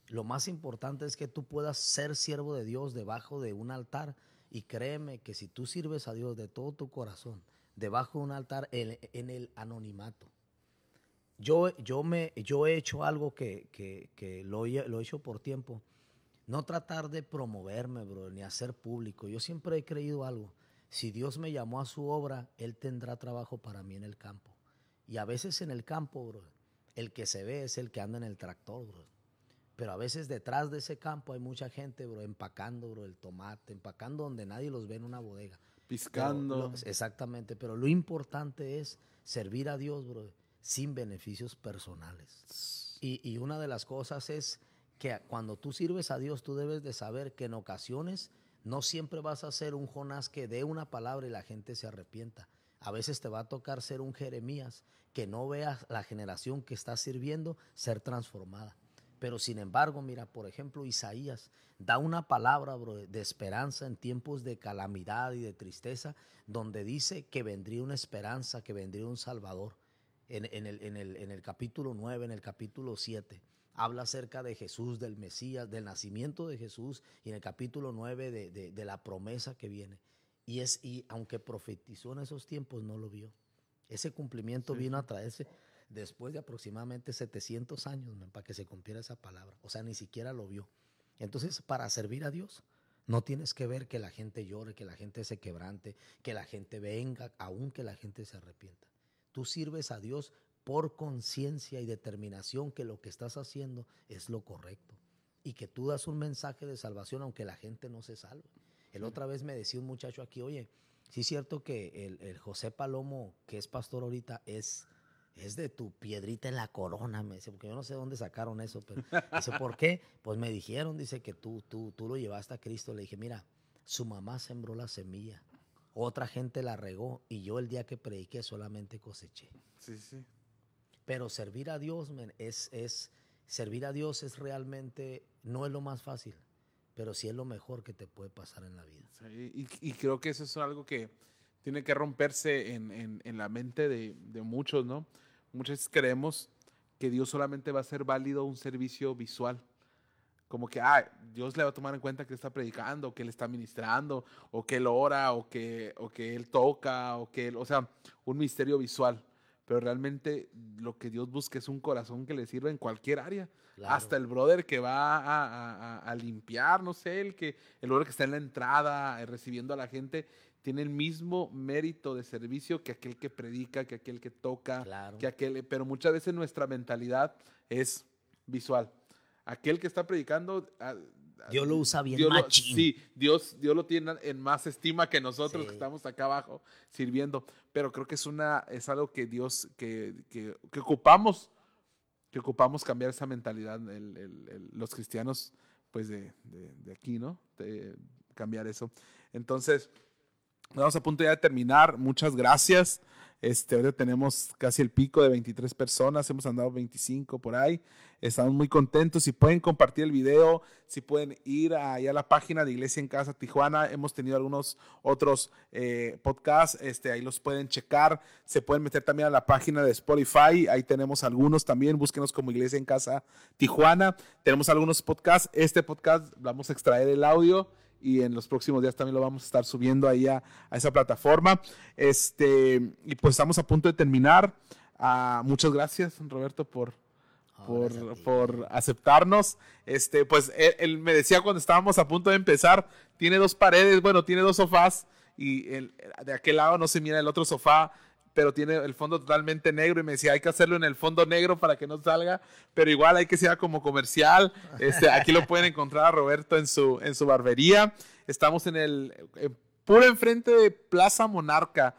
Lo más importante es que tú puedas ser siervo de Dios debajo de un altar y créeme que si tú sirves a Dios de todo tu corazón, debajo de un altar en, el anonimato. Yo, yo, me, yo he hecho algo que, que, lo, lo he hecho por tiempo no tratar de promoverme, bro, ni hacer público. Yo siempre he creído algo. Si Dios me llamó a su obra, Él tendrá trabajo para mí en el campo. Y a veces en el campo, bro, el que se ve es el que anda en el tractor, bro. Pero a veces detrás de ese campo hay mucha gente, bro, empacando, bro, el tomate, empacando donde nadie los ve en una bodega. Piscando. exactamente, pero lo importante es servir a Dios, bro, sin beneficios personales. Y, y una de las cosas es que cuando tú sirves a Dios, tú debes de saber que en ocasiones no siempre vas a ser un Jonás que dé una palabra y la gente se arrepienta. A veces te va a tocar ser un Jeremías que no vea la generación que está sirviendo ser transformada. Pero sin embargo, mira, por ejemplo, Isaías da una palabra de esperanza en tiempos de calamidad y de tristeza, donde dice que vendría una esperanza, que vendría un Salvador. En, el, en, el, en el capítulo 9, en el capítulo 7 habla acerca de Jesús, del Mesías, del nacimiento de Jesús y en el capítulo 9 de, la promesa que viene. Y, es, y aunque profetizó en esos tiempos, no lo vio. Ese cumplimiento vino a traerse después de aproximadamente 700 años para que se cumpliera esa palabra. O sea, ni siquiera lo vio. Entonces, para servir a Dios, no tienes que ver que la gente llore, que la gente se quebrante, que la gente venga, aun que la gente se arrepienta. Tú sirves a Dios por conciencia y determinación que lo que estás haciendo es lo correcto y que tú das un mensaje de salvación aunque la gente no se salve. El otra vez me decía un muchacho aquí, oye, sí es cierto que el, José Palomo, que es pastor ahorita, es, es de tu piedrita en la corona, me dice, porque yo no sé dónde sacaron eso, pero dice, ¿por qué? <laughs> Pues me dijeron, dice que tú, tú, tú lo llevaste a Cristo. Le dije, mira, su mamá sembró la semilla, otra gente la regó y yo el día que prediqué solamente coseché. Sí, sí. Pero servir a Dios es, es, servir a Dios es realmente, no es lo más fácil, pero sí es lo mejor que te puede pasar en la vida. y, creo que eso es algo que tiene que romperse en, en, la mente de, de, muchos, ¿no? Muchas veces creemos que Dios solamente va a ser válido un servicio visual. Como que, ah, Dios le va a tomar en cuenta que está predicando, que él está ministrando, o que él ora, o que, o que él toca, o que él, o sea, un misterio visual pero realmente lo que Dios busca es un corazón que le sirva en cualquier área. Hasta el brother que va a, limpiar, no sé, el que el brother que está en la entrada eh, recibiendo a la gente, tiene el mismo mérito de servicio que aquel que predica, que aquel que toca, que aquel, pero muchas veces nuestra mentalidad es visual. Aquel que está predicando, Dios lo usa bien Dios sí, Dios, Dios lo tiene en más estima que nosotros que estamos acá abajo sirviendo. Pero creo que es una, es algo que Dios, que, que, ocupamos, que ocupamos cambiar esa mentalidad, los cristianos, pues de, de, aquí, ¿no? De cambiar eso. Entonces, vamos a punto ya de terminar. Muchas gracias. Este, ahora tenemos casi el pico de 23 personas, hemos andado 25 por ahí. Estamos muy contentos. Si pueden compartir el video, si pueden ir ahí a la página de Iglesia en Casa Tijuana, hemos tenido algunos otros eh, podcasts, este, ahí los pueden checar. Se pueden meter también a la página de Spotify, ahí tenemos algunos también. Búsquenos como Iglesia en Casa Tijuana. Tenemos algunos podcasts. Este podcast vamos a extraer el audio y en los próximos días también lo vamos a estar subiendo ahí a, esa plataforma. Este, y pues estamos a punto de terminar. Ah, muchas gracias, Roberto, por, por, aceptarnos. Este, pues él, me decía cuando estábamos a punto de empezar, tiene dos paredes, bueno, tiene dos sofás y de aquel lado no se mira el otro sofá pero tiene el fondo totalmente negro y me decía, hay que hacerlo en el fondo negro para que no salga, pero igual hay que sea como comercial. Este, aquí lo pueden encontrar a Roberto en su, en su barbería. Estamos en el, puro enfrente de Plaza Monarca.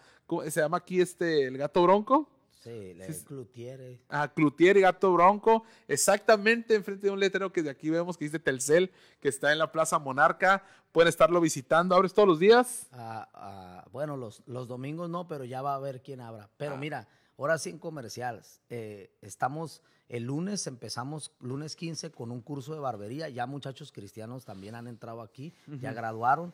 Se llama aquí este, el Gato Bronco. Sí, Cloutier. Ah, Cloutier y Gato Bronco, exactamente enfrente de un letrero que de aquí vemos que dice Telcel, que está en la Plaza Monarca. Pueden estarlo visitando. ¿Abres todos los días? Ah, ah, bueno, los, los domingos no, pero ya va a haber quién abra. Pero ah. mira, ahora sí en comerciales. Eh, estamos, el lunes empezamos, lunes 15, con un curso de barbería. Ya muchachos cristianos también han entrado aquí, ya graduaron.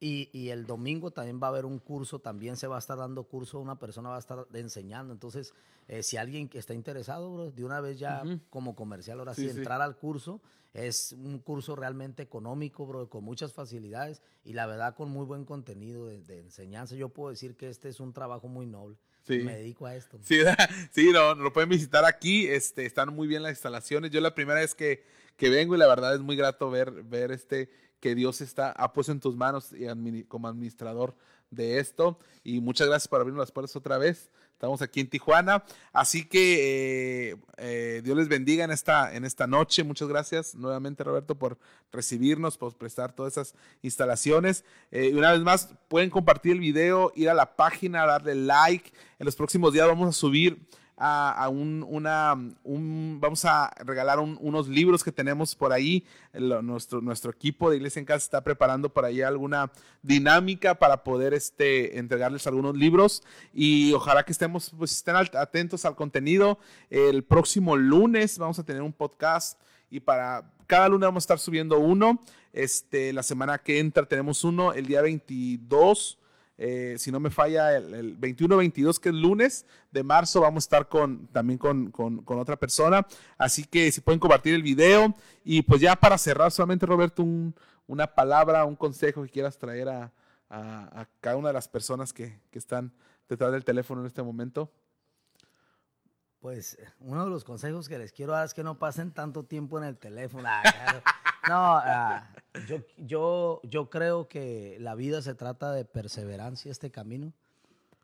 Y, el domingo también va a haber un curso, también se va a estar dando curso, una persona va a estar enseñando. Entonces, eh, si alguien que está interesado, de una vez ya como comercial, ahora sí, entrar al curso, es un curso realmente económico, bro, con muchas facilidades y la verdad con muy buen contenido de, enseñanza. Yo puedo decir que este es un trabajo muy noble. Me dedico a esto. Sí, <laughs> sí no, lo pueden visitar aquí. Este, están muy bien las instalaciones. Yo la primera vez que, que vengo y la verdad es muy grato ver, ver este que Dios está, ha puesto en tus manos y como administrador de esto. Y muchas gracias por abrirnos las puertas otra vez. Estamos aquí en Tijuana. Así que eh, eh, Dios les bendiga en esta, en esta noche. Muchas gracias nuevamente, Roberto, por recibirnos, por prestar todas esas instalaciones. Eh, y una vez más, pueden compartir el video, ir a la página, darle like. En los próximos días vamos a subir a, un, una, un, vamos a regalar unos libros que tenemos por ahí. nuestro, nuestro equipo de Iglesia en Casa está preparando por ahí alguna dinámica para poder este, entregarles algunos libros y ojalá que estemos, pues estén atentos al contenido. El próximo lunes vamos a tener un podcast y para cada lunes vamos a estar subiendo uno. Este, la semana que entra tenemos uno, el día 22 eh, si no me falla, el, 21-22, que es lunes de marzo, vamos a estar con, también con, otra persona. Así que si pueden compartir el video. Y pues ya para cerrar, solamente Roberto, una palabra, un consejo que quieras traer a, cada una de las personas que, están detrás del teléfono en este momento. Pues uno de los consejos que les quiero dar es que no pasen tanto tiempo en el teléfono. No, ah, yo, yo, yo creo que la vida se trata de perseverancia, este camino.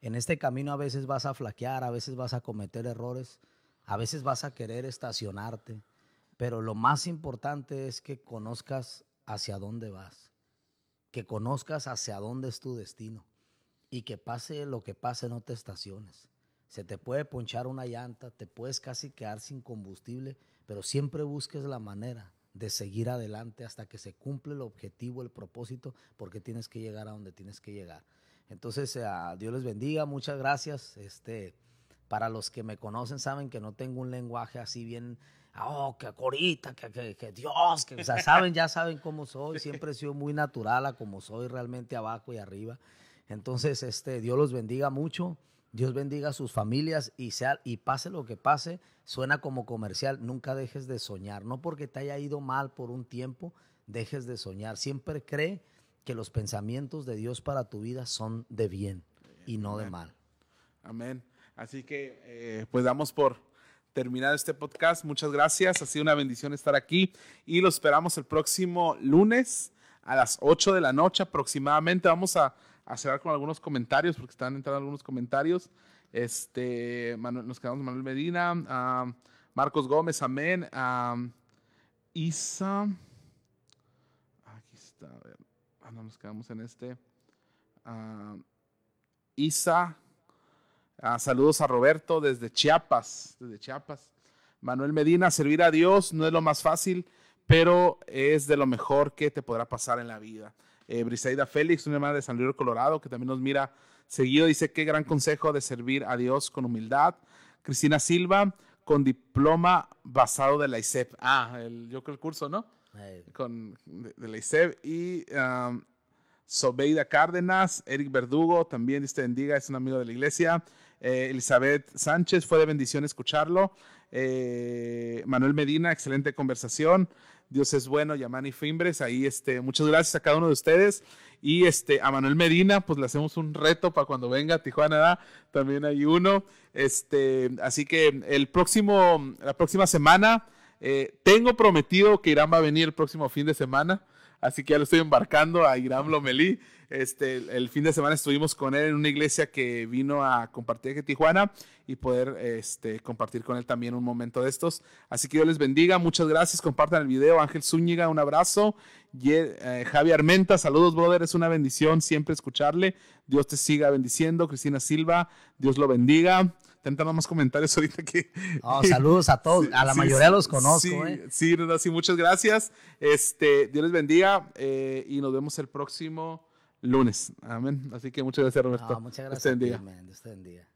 En este camino a veces vas a flaquear, a veces vas a cometer errores, a veces vas a querer estacionarte, pero lo más importante es que conozcas hacia dónde vas, que conozcas hacia dónde es tu destino y que pase lo que pase no te estaciones. Se te puede ponchar una llanta, te puedes casi quedar sin combustible, pero siempre busques la manera de seguir adelante hasta que se cumple el objetivo, el propósito, porque tienes que llegar a donde tienes que llegar. Entonces, eh, a Dios les bendiga, muchas gracias. Este, para los que me conocen saben que no tengo un lenguaje así bien, oh, que corita, que, que, Dios, que, o sea, saben, ya saben cómo soy, <laughs> siempre he sido muy natural a como soy realmente abajo y arriba. Entonces, este, Dios los bendiga mucho. Dios bendiga a sus familias y, sea, y pase lo que pase, suena como comercial, nunca dejes de soñar. No porque te haya ido mal por un tiempo, dejes de soñar. Siempre cree que los pensamientos de Dios para tu vida son de bien y no de mal. Amén. Así que, eh, pues damos por terminado este podcast. Muchas gracias. Ha sido una bendición estar aquí y lo esperamos el próximo lunes a las 8 de la noche aproximadamente. Vamos a a cerrar con algunos comentarios, porque están entrando algunos comentarios. Este, nos quedamos Manuel Medina, Marcos Gómez, amén. Isa, aquí está, a ver, ah, nos quedamos en este. Isa, saludos a Roberto desde Chiapas, desde Chiapas. Manuel Medina, servir a Dios no es lo más fácil, pero es de lo mejor que te podrá pasar en la vida eh, Briseida Félix, una hermana de San Luis Colorado, que también nos mira seguido, dice qué gran consejo de servir a Dios con humildad. Cristina Silva, con diploma basado de la ISEP. Ah, el, yo creo el curso, ¿no? Con, de, la ISEP. Y um, Sobeida Cárdenas, Eric Verdugo, también dice bendiga, es un amigo de la iglesia. Eh, Elizabeth Sánchez, fue de bendición escucharlo. Eh, Manuel Medina, excelente conversación. Dios es bueno, Yamani Fimbres. Ahí, este, muchas gracias a cada uno de ustedes. Y este, a Manuel Medina, pues le hacemos un reto para cuando venga a Tijuana, también hay uno. Este, así que el próximo, la próxima semana, eh, tengo prometido que Irán va a venir el próximo fin de semana. así que ya lo estoy embarcando a Iram Lomelí. Este, el fin de semana estuvimos con él en una iglesia que vino a compartir aquí Tijuana y poder este, compartir con él también un momento de estos. Así que Dios les bendiga, muchas gracias, compartan el video. Ángel Zúñiga, un abrazo. Eh, Javi Armenta, saludos, brother, es una bendición siempre escucharle. Dios te siga bendiciendo. Cristina Silva, Dios lo bendiga. Tentando más comentarios <laughs> ahorita que. saludos a todos, a la mayoría los conozco. Sí, eh. sí, sí, muchas gracias. Este, Dios les bendiga eh, y nos vemos el próximo lunes. Amén. Así que muchas gracias, Roberto. muchas gracias. Te bendiga.